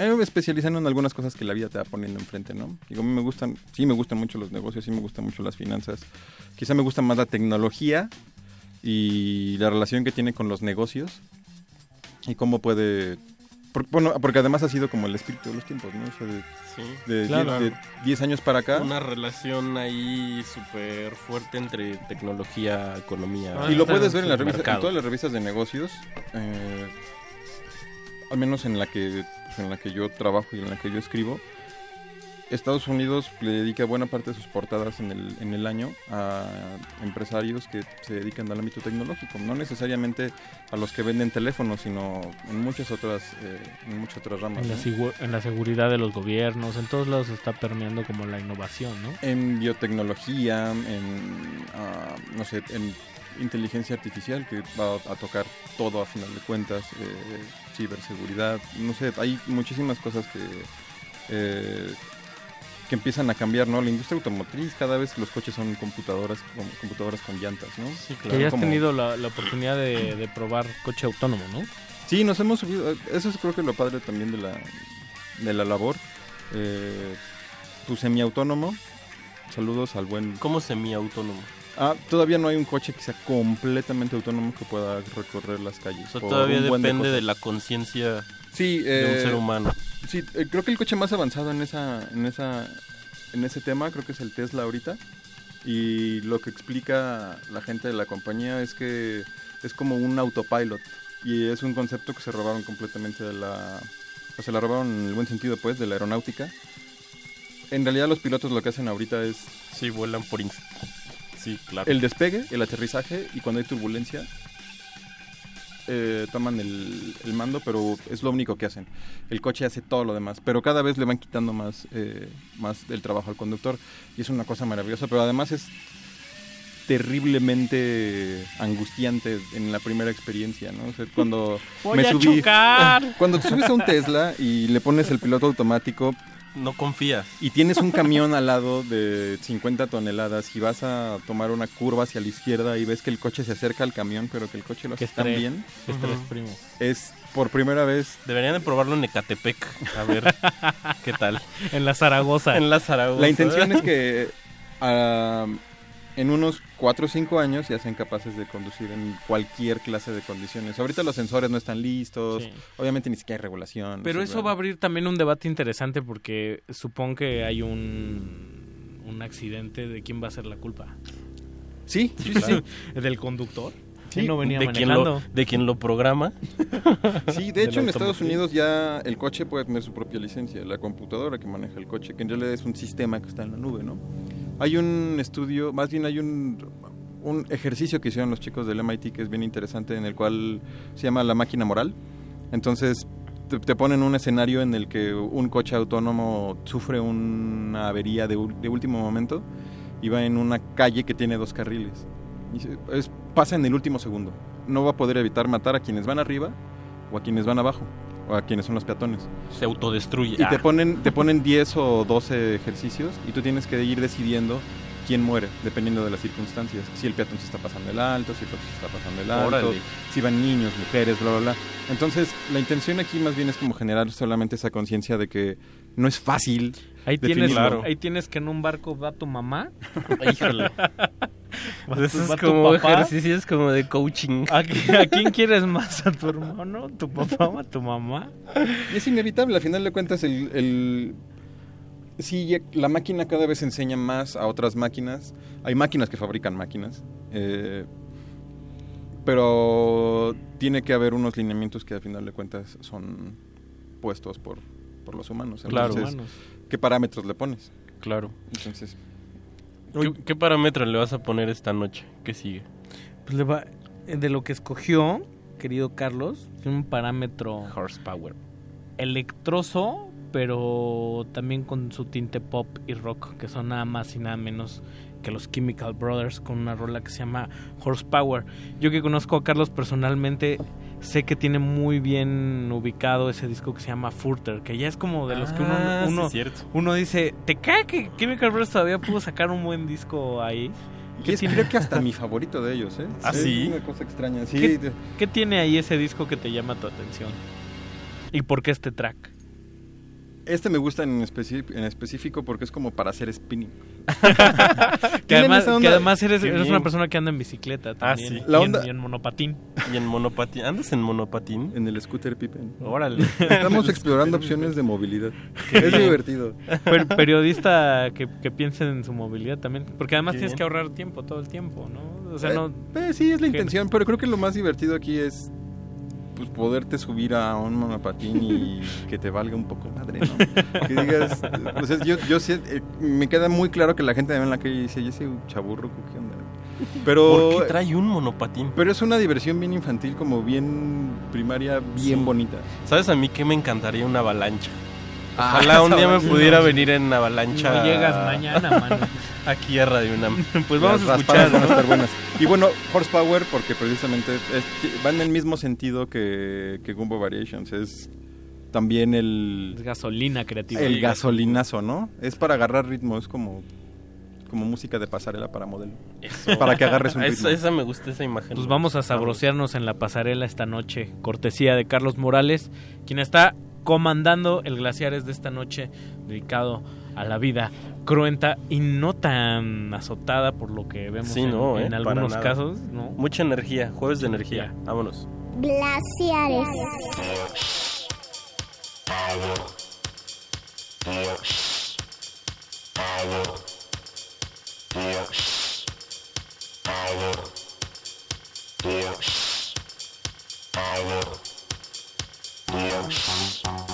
a mí me especializando en algunas cosas que la vida te va poniendo enfrente, ¿no? Digo, a mí me gustan, sí me gustan mucho los negocios, sí me gustan mucho las finanzas. Quizá me gusta más la tecnología y la relación que tiene con los negocios y cómo puede... por- bueno, porque además ha sido como el espíritu de los tiempos, ¿no? O sea, de, Sí. de Claro. 10 de 10 años para acá. Una relación ahí súper fuerte entre tecnología, economía. y lo puedes ver en, las mercado. revistas, en todas las revistas de negocios, eh, al menos en la que en la que yo trabajo y en la que yo escribo. Estados Unidos le dedica buena parte de sus portadas en el, en el año a empresarios que se dedican al ámbito tecnológico, no necesariamente a los que venden teléfonos, sino en muchas otras, eh, en muchas otras ramas. En la, en la seguridad de los gobiernos, en todos lados está permeando como la innovación, ¿no? En biotecnología, en, ah, no sé, en inteligencia artificial, que va a tocar todo a final de cuentas, eh, ciberseguridad, no sé, hay muchísimas cosas que, eh, que empiezan a cambiar, ¿no? La industria automotriz, cada vez los coches son computadoras, con, computadoras con llantas, ¿no? Sí, Que ya has tenido la, la oportunidad de, de probar coche autónomo, ¿no? Sí, nos hemos subido. Eso es creo que lo padre también de la, de la labor. Eh, tu semiautónomo. Saludos al buen. ¿Cómo semiautónomo? Ah, todavía no hay un coche que sea completamente autónomo que pueda recorrer las calles. O sea, por todavía depende de, la conciencia sí, de un eh, ser humano. Sí, eh, creo que el coche más avanzado en esa, en esa, en ese tema creo que es el Tesla ahorita. Y lo que explica la gente de la compañía es que es como un autopilot y es un concepto que se robaron completamente de la, o se la robaron en el buen sentido pues de la aeronáutica. En realidad los pilotos lo que hacen ahorita es Sí, vuelan por... ins- Sí, claro. el despegue, el aterrizaje y cuando hay turbulencia eh, toman el, el mando, pero es lo único que hacen. El coche hace todo lo demás, pero cada vez le van quitando más, eh, más del trabajo al conductor y es una cosa maravillosa, pero además es terriblemente angustiante en la primera experiencia, ¿no? O sea, cuando Voy me a subí, chocar. cuando te subes a un Tesla y le pones el piloto automático, No confías. y tienes un camión al lado de 50 toneladas y vas a tomar una curva hacia la izquierda y ves que el coche se acerca al camión, pero que el coche lo hace tan bien. Ujú. primo. Es por primera vez. Deberían de probarlo en Ecatepec. A ver qué tal. En la Zaragoza. En la Zaragoza. La intención es que ah, en unos 4 o 5 años ya sean capaces de conducir en cualquier clase de condiciones. Ahorita los sensores no están listos, Sí. obviamente ni siquiera hay regulación. Pero no eso va a abrir también un debate interesante porque supongo que hay un, un accidente de quién va a ser la culpa. Sí, sí, sí, sí. ¿Del conductor? Sí, ¿Quién no venía de quien, lo, manejando? de quien lo programa. Sí, de hecho en Estados. Unidos ya el coche puede tener su propia licencia, la computadora que maneja el coche, que en realidad es un sistema que está en la nube, ¿no? Hay un estudio, más bien hay un, ejercicio que hicieron los chicos del MIT que es bien interesante, en el cual se llama la máquina moral. Entonces te, ponen un escenario en el que un coche autónomo sufre una avería de, último momento y va en una calle que tiene dos carriles. Pasa en el último segundo. No va a poder evitar matar a quienes van arriba o a quienes van abajo a quienes son los peatones. Se autodestruye. Y te Ah. ponen, te ponen 10 o 12 ejercicios y tú tienes que ir decidiendo quién muere, dependiendo de las circunstancias. Si el peatón se está pasando el alto, si el coche se está pasando el alto, Órale. si van niños, mujeres, bla, bla, bla. Entonces, la intención aquí más bien es como generar solamente esa conciencia de que no es fácil. Ahí tienes, ahí tienes que en un barco va tu mamá. Híjole. Pues eso es como ejercicios como de coaching. ¿A, qui- a quién quieres más? ¿A tu hermano? ¿Tu papá o a tu mamá? Y es inevitable, al final de cuentas, el, el- sí, la máquina cada vez enseña más a otras máquinas. Hay máquinas que fabrican máquinas, eh, pero tiene que haber unos lineamientos que al final de cuentas son puestos por, por los humanos. Claro. Humanos. ¿Qué parámetros le pones? Claro. Entonces, ¿Qué, qué parámetro le vas a poner esta noche? ¿Qué sigue? Pues le va, de lo que escogió, querido Carlos, tiene un parámetro Horsepower. electroso, pero también con su tinte pop y rock, que son nada más y nada menos que los Chemical Brothers con una rola que se llama Horsepower. Yo que conozco a Carlos personalmente, sé que tiene muy bien ubicado ese disco que se llama Furter, que ya es como de los que uno, Ah, sí, uno, es cierto. uno dice, ¿te cae que Chemical Brothers todavía pudo sacar un buen disco ahí? y es creo que hasta mi favorito de ellos, ¿eh? ¿Ah, Es sí? una cosa extraña. Sí, ¿Qué, qué tiene ahí ese disco que te llama tu atención? ¿Y por qué este track? Este me gusta en, especi- en específico porque es como para hacer spinning. Que además, que eres, una persona que anda en bicicleta también. sí. y La en- onda- y en monopatín. ¿Y en monopatín? ¿Andas en monopatín? En el scooter Pippen. Órale. Estamos explorando opciones de movilidad. Es divertido. Per- periodista que, que piense en su movilidad también. Porque además Qué tienes bien. que ahorrar tiempo todo el tiempo, ¿no? O sea, Eh, no... eh, sí, es la intención, pero creo que lo más divertido aquí es pues poderte subir a un monopatín y que te valga un poco madre, ¿no? Que digas, o sea, yo, yo sí, eh, me queda muy claro que la gente me ve en la calle dice, ¿y ese chaburro qué onda? Pero, ¿Por qué trae un monopatín? pero es una diversión bien infantil, como bien primaria, bien Sí. bonita. ¿Sabes a mí que me encantaría una avalancha? Ah, Ojalá un día me pudiera venir en avalancha. No llegas mañana, mano. Aquí a Radio UNAM. Pues vamos Las a escuchar. van a ¿no? estar buenas. Y bueno, Horsepower, porque precisamente es- va en el mismo sentido que, que Gumbo Variations. Es también el, Es gasolina creativa. el gasolinazo, ¿no? Es para agarrar ritmo, es como, como música de pasarela para modelo. Eso. Para que agarres un Esa- ritmo. esa me gusta, esa imagen. Pues vamos a sabrosearnos en la pasarela esta noche. Cortesía de Carlos Morales, quien está comandando el Glaciares de esta noche dedicado a la vida cruenta y no tan azotada por lo que vemos en, algunos casos. Mucha energía, jueves de energía. Vámonos. Glaciares. Power. Yes.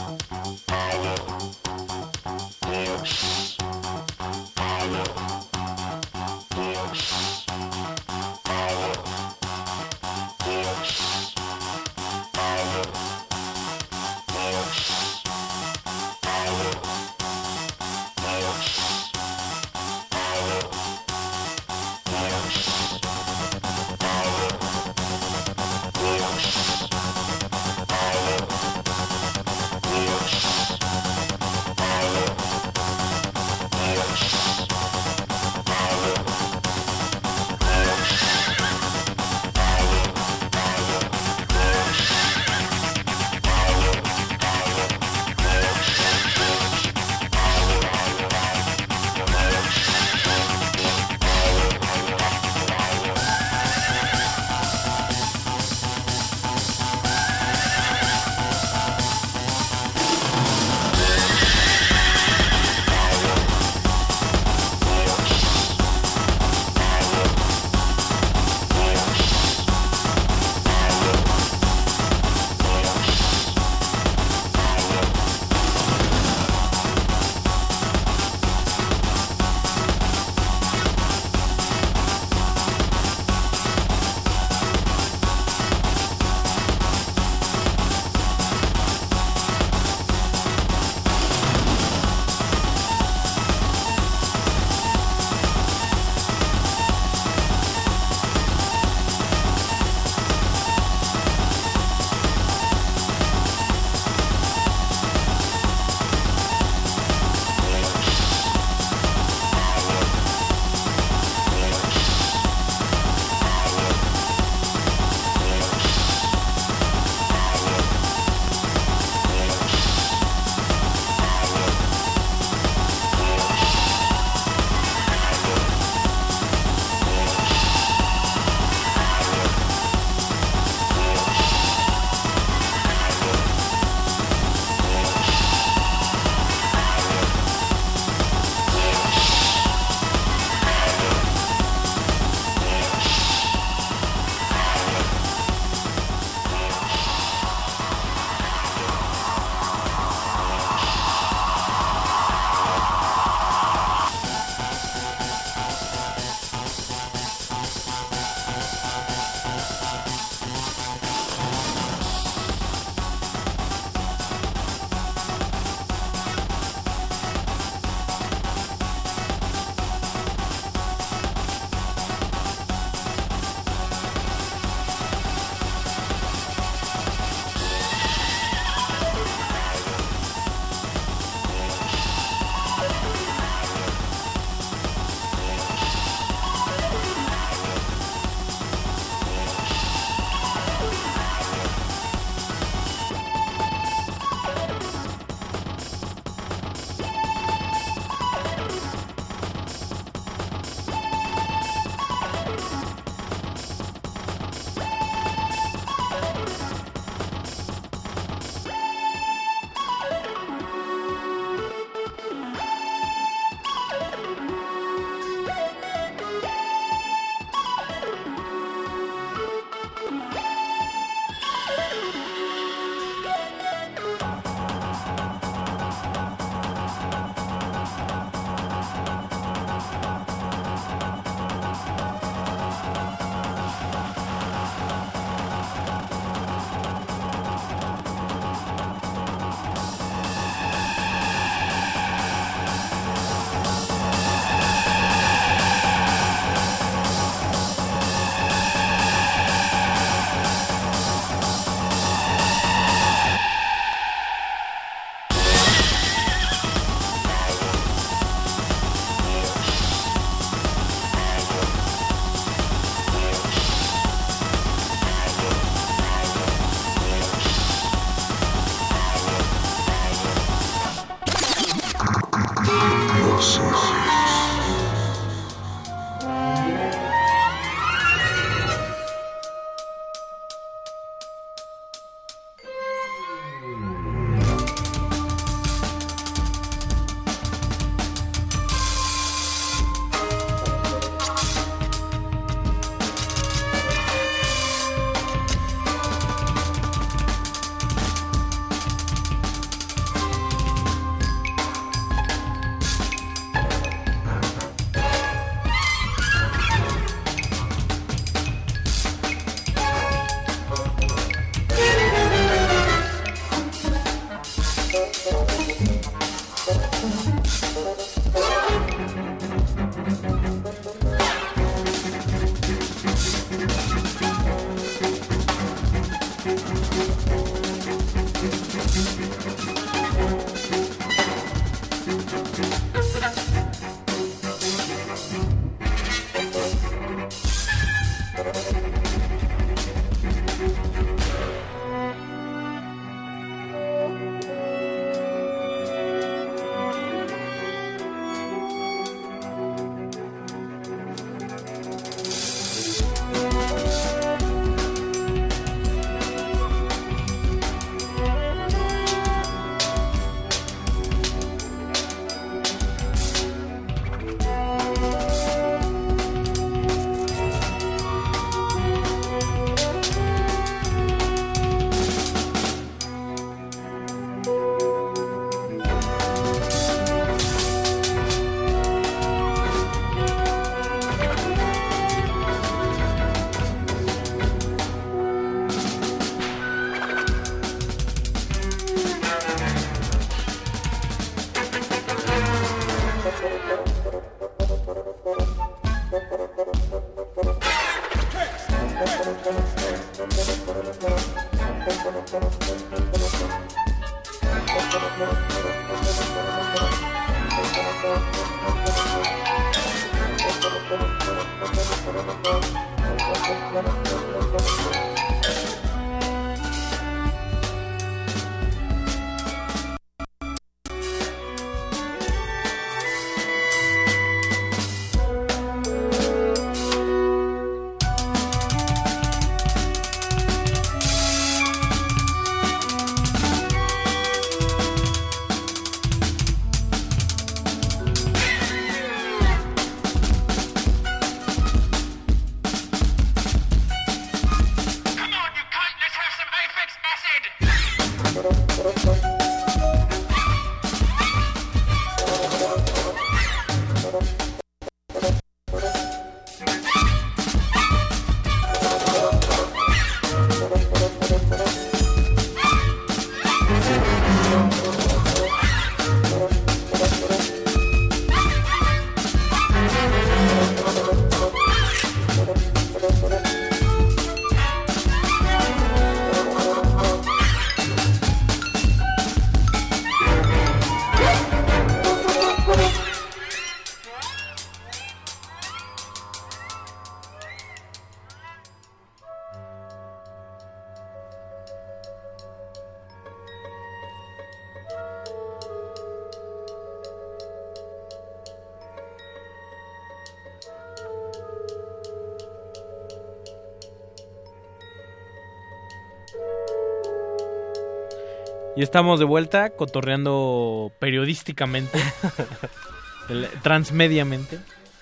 Estamos de vuelta cotorreando periodísticamente, transmediamente.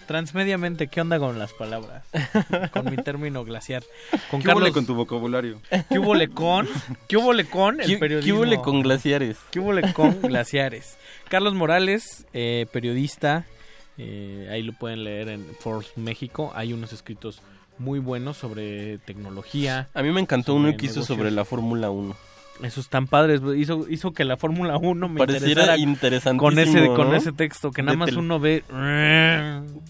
Transmediamente, ¿qué onda con las palabras? Con mi término glaciar. Con ¿Qué Carlos con tu vocabulario? ¿Qué hubo con? ¿Qué hubo con el ¿Qué- periodismo? qué hubo con glaciares? ¿Qué hubo con glaciares? Carlos Morales, eh, periodista, eh, ahí lo pueden leer en Force México. Hay unos escritos muy buenos sobre tecnología. A mí me encantó uno que hizo sobre la Fórmula 1. Esos tan padres, hizo, hizo que la Fórmula 1 me Pareciera interesara con ese con ese texto que nada De más tel- uno ve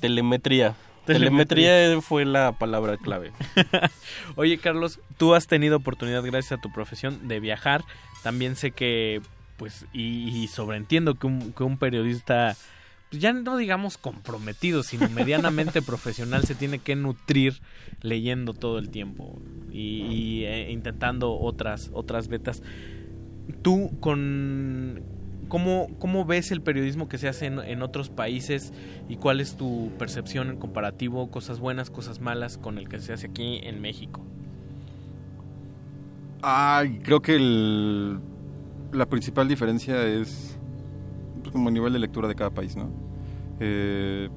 Telemetría. Telemetría. Telemetría fue la palabra clave. Oye, Carlos, tú has tenido oportunidad gracias a tu profesión de viajar. También sé que, pues, y, y sobreentiendo que un, que un periodista, ya no digamos comprometido, sino medianamente profesional, se tiene que nutrir leyendo todo el tiempo y, eh, intentando otras, otras betas. Tú con... ¿Cómo, ¿Cómo ves el periodismo que se hace en, otros países y cuál es tu percepción en comparativo, cosas buenas, cosas malas con el que se hace aquí en México? Ay, creo que el- la principal diferencia es pues, como el nivel de lectura de cada país, ¿no? Eh,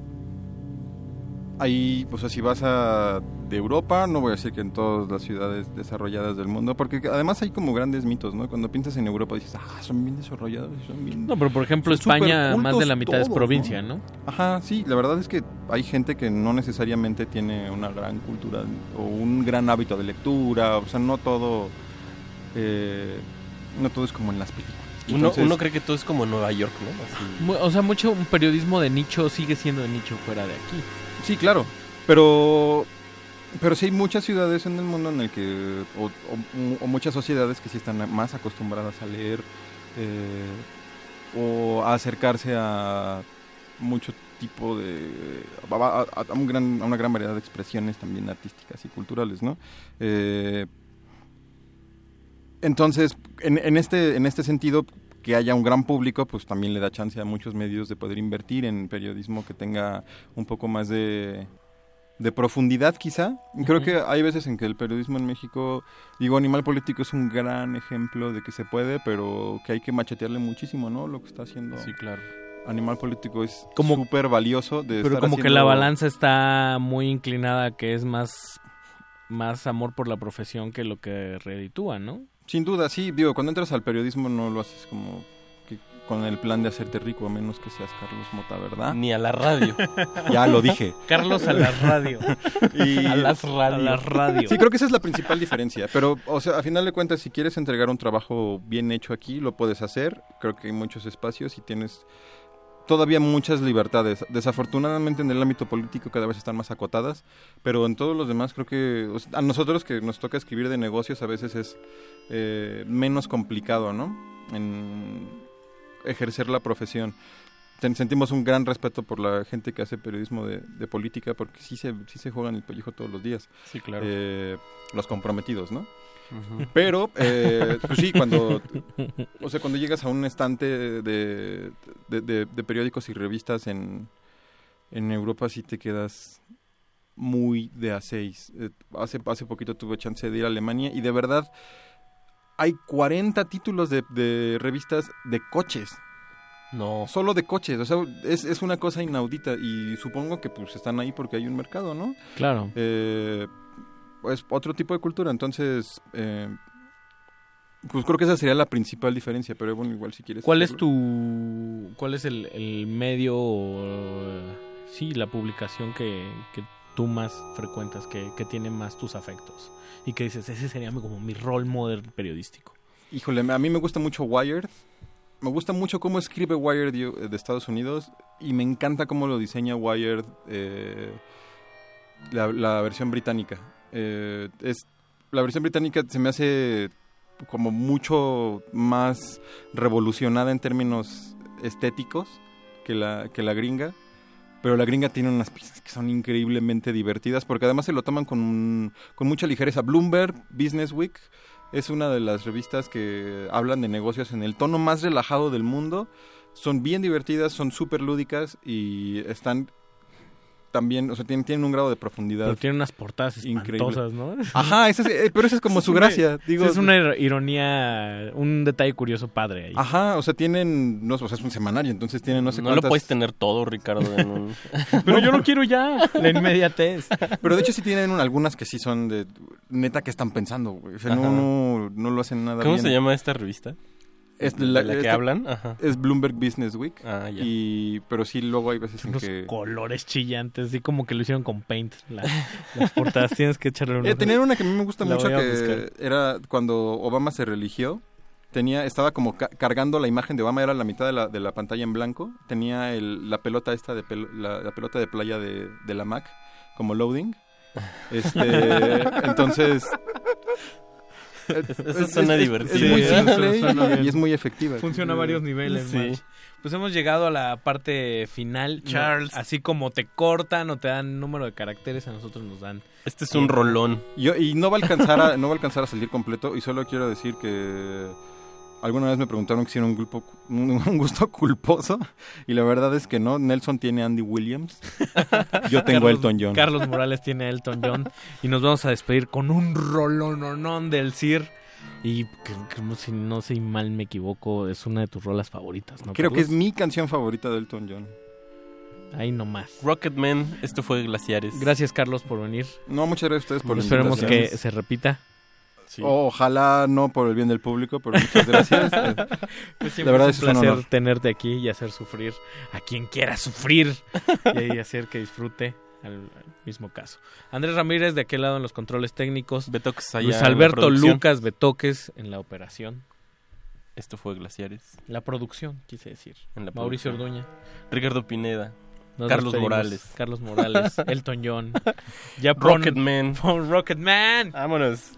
ahí, o sea, si vas a de Europa, no voy a decir que en todas las ciudades desarrolladas del mundo, porque además hay como grandes mitos, ¿no? Cuando piensas en Europa dices, ah, son bien desarrollados, son bien... No, pero por ejemplo, España, más de la mitad es provincia, ¿no? Ajá, sí, la verdad es que hay gente que no necesariamente tiene una gran cultura o un gran hábito de lectura, o sea, no todo, eh, no todo es como en las películas. Uno, Entonces- uno cree que todo es como Nueva York, ¿no? Así. O sea, mucho un periodismo de nicho sigue siendo de nicho fuera de aquí. Sí, claro, pero pero sí hay muchas ciudades en el mundo en el que o, o- o muchas sociedades que sí están más acostumbradas a leer eh, o a acercarse a mucho tipo de a, a- a un gran- a una gran variedad de expresiones también artísticas y culturales, ¿no? Eh, entonces, en, en este en este sentido que haya un gran público, pues también le da chance a muchos medios de poder invertir en periodismo que tenga un poco más de, de profundidad quizá. Creo que hay veces en que el periodismo en México, digo, Animal Político es un gran ejemplo de que se puede, pero que hay que machetearle muchísimo, ¿no? Lo que está haciendo. Sí, claro. Animal Político es súper valioso de Pero estar como que la balanza está muy inclinada que es más, más amor por la profesión que lo que reditúa, ¿no? Sin duda, sí. Digo, cuando entras al periodismo no lo haces como que con el plan de hacerte rico, a menos que seas Carlos Mota, ¿verdad? Ni a la radio. ya lo dije. Carlos a la radio. Y- A las radios. A las radios. Sí, creo que esa es la principal diferencia. Pero, o sea, a final de cuentas, si quieres entregar un trabajo bien hecho aquí, lo puedes hacer. Creo que hay muchos espacios y tienes todavía muchas libertades. Desafortunadamente en el ámbito político cada vez están más acotadas, pero en todos los demás creo que a nosotros que nos toca escribir de negocios a veces es eh, menos complicado, ¿no? En, ejercer la profesión. Ten- sentimos un gran respeto por la gente que hace periodismo de, de política porque sí se, sí se juegan el pellejo todos los días. Sí, claro. Eh, los comprometidos, ¿no? Pero, eh, pues sí, cuando, o sea, cuando llegas a un estante de, de- de- de periódicos y revistas en, en Europa, sí te quedas muy de A6. Eh, hace, hace poquito tuve chance de ir a Alemania y de verdad hay 40 títulos de, de revistas de coches. No. Solo de coches, o sea, es, es una cosa inaudita y supongo que pues están ahí porque hay un mercado, ¿no? Claro. Eh, es otro tipo de cultura, entonces, eh, pues creo que esa sería la principal diferencia, pero bueno, igual si quieres... ¿Cuál es tu, cuál es el, el medio, o, sí, la publicación que, que tú más frecuentas, que, que tiene más tus afectos? Y que dices, ese sería como mi rol model periodístico. Híjole, a mí me gusta mucho Wired. Me gusta mucho cómo escribe Wired yo- de Estados Unidos y me encanta cómo lo diseña Wired eh, la, la versión británica. Eh, es, la versión británica se me hace como mucho más revolucionada en términos estéticos que la, que la gringa. Pero la gringa tiene unas piezas que son increíblemente divertidas porque además se lo toman con, con mucha ligereza. Bloomberg, Business Week, es una de las revistas que hablan de negocios en el tono más relajado del mundo. Son bien divertidas, son súper lúdicas y están también, o sea, tienen, tienen un grado de profundidad. Pero tiene unas portadas espantosas, ¿no? Ajá, es- eh, pero esa es como Es su una- gracia. Digo, es una ir- ironía, un detalle curioso padre ahí. Ajá, o sea, tienen, no, o sea, es un semanario, entonces tienen no sé No lo puedes tener todo, Ricardo, en un... Pero yo lo quiero ya, la inmediatez. Pero de hecho sí tienen un- algunas que sí son de neta que están pensando, güey. O sea, no, no, no lo hacen nada ¿Cómo bien. se llama esta revista? Es ¿De la, la que hablan? Ajá. Es Bloomberg Business Week. Ah, ya. Y, pero sí, luego hay veces en Los que... colores chillantes, así como que lo hicieron con paint. la- las portadas tienes que echarle una. Eh, tenían una que a mí me gusta La mucho que era cuando Obama se religió. Tenía, estaba como ca- cargando la imagen de Obama, era la mitad de la, de la pantalla en blanco. Tenía el- la pelota esta de pel- la, la pelota de playa de, de la Mac como loading. Este, entonces Eso suena divertido. Es muy Sí, simple eso suena y- es muy efectiva. Funciona a varios niveles, Sí. Pues hemos llegado a la parte final. No, Charles. así como te cortan o te dan número de caracteres, a nosotros nos dan. Este es un rolón. Yo, y no va a alcanzar a, no va a alcanzar a salir completo y solo quiero decir que alguna vez me preguntaron que si era un, grupo, un, gusto culposo y la verdad es que no. Nelson tiene Andy Williams, yo tengo Carlos- Elton John. Carlos Morales tiene a Elton John. y nos vamos a despedir con un rolononón del CIR. Y no, si no sé mal me equivoco, es una de tus rolas favoritas, ¿no? Creo que es mi canción favorita de Elton John. Ahí nomás. Rocketman, esto fue Glaciares. Gracias, Carlos, por venir. No, muchas gracias a ustedes por la Esperemos que se repita. Sí. Ojalá no por el bien del público, pero muchas gracias. Eh, Pues siempre la verdad es es un placer honor. tenerte aquí y hacer sufrir a quien quiera sufrir y hacer que disfrute al, mismo caso. Andrés Ramírez de aquel lado en los controles técnicos. Betoques allá Luis en la Alberto. Lucas Betoques en la operación. Esto fue Glaciares. La producción, quise decir. En la Mauricio producción. Orduña. Ricardo Pineda. Nos Carlos despedimos. Morales. Carlos Morales. Elton John. Ya pon- Rocketman. Rocketman. Vámonos.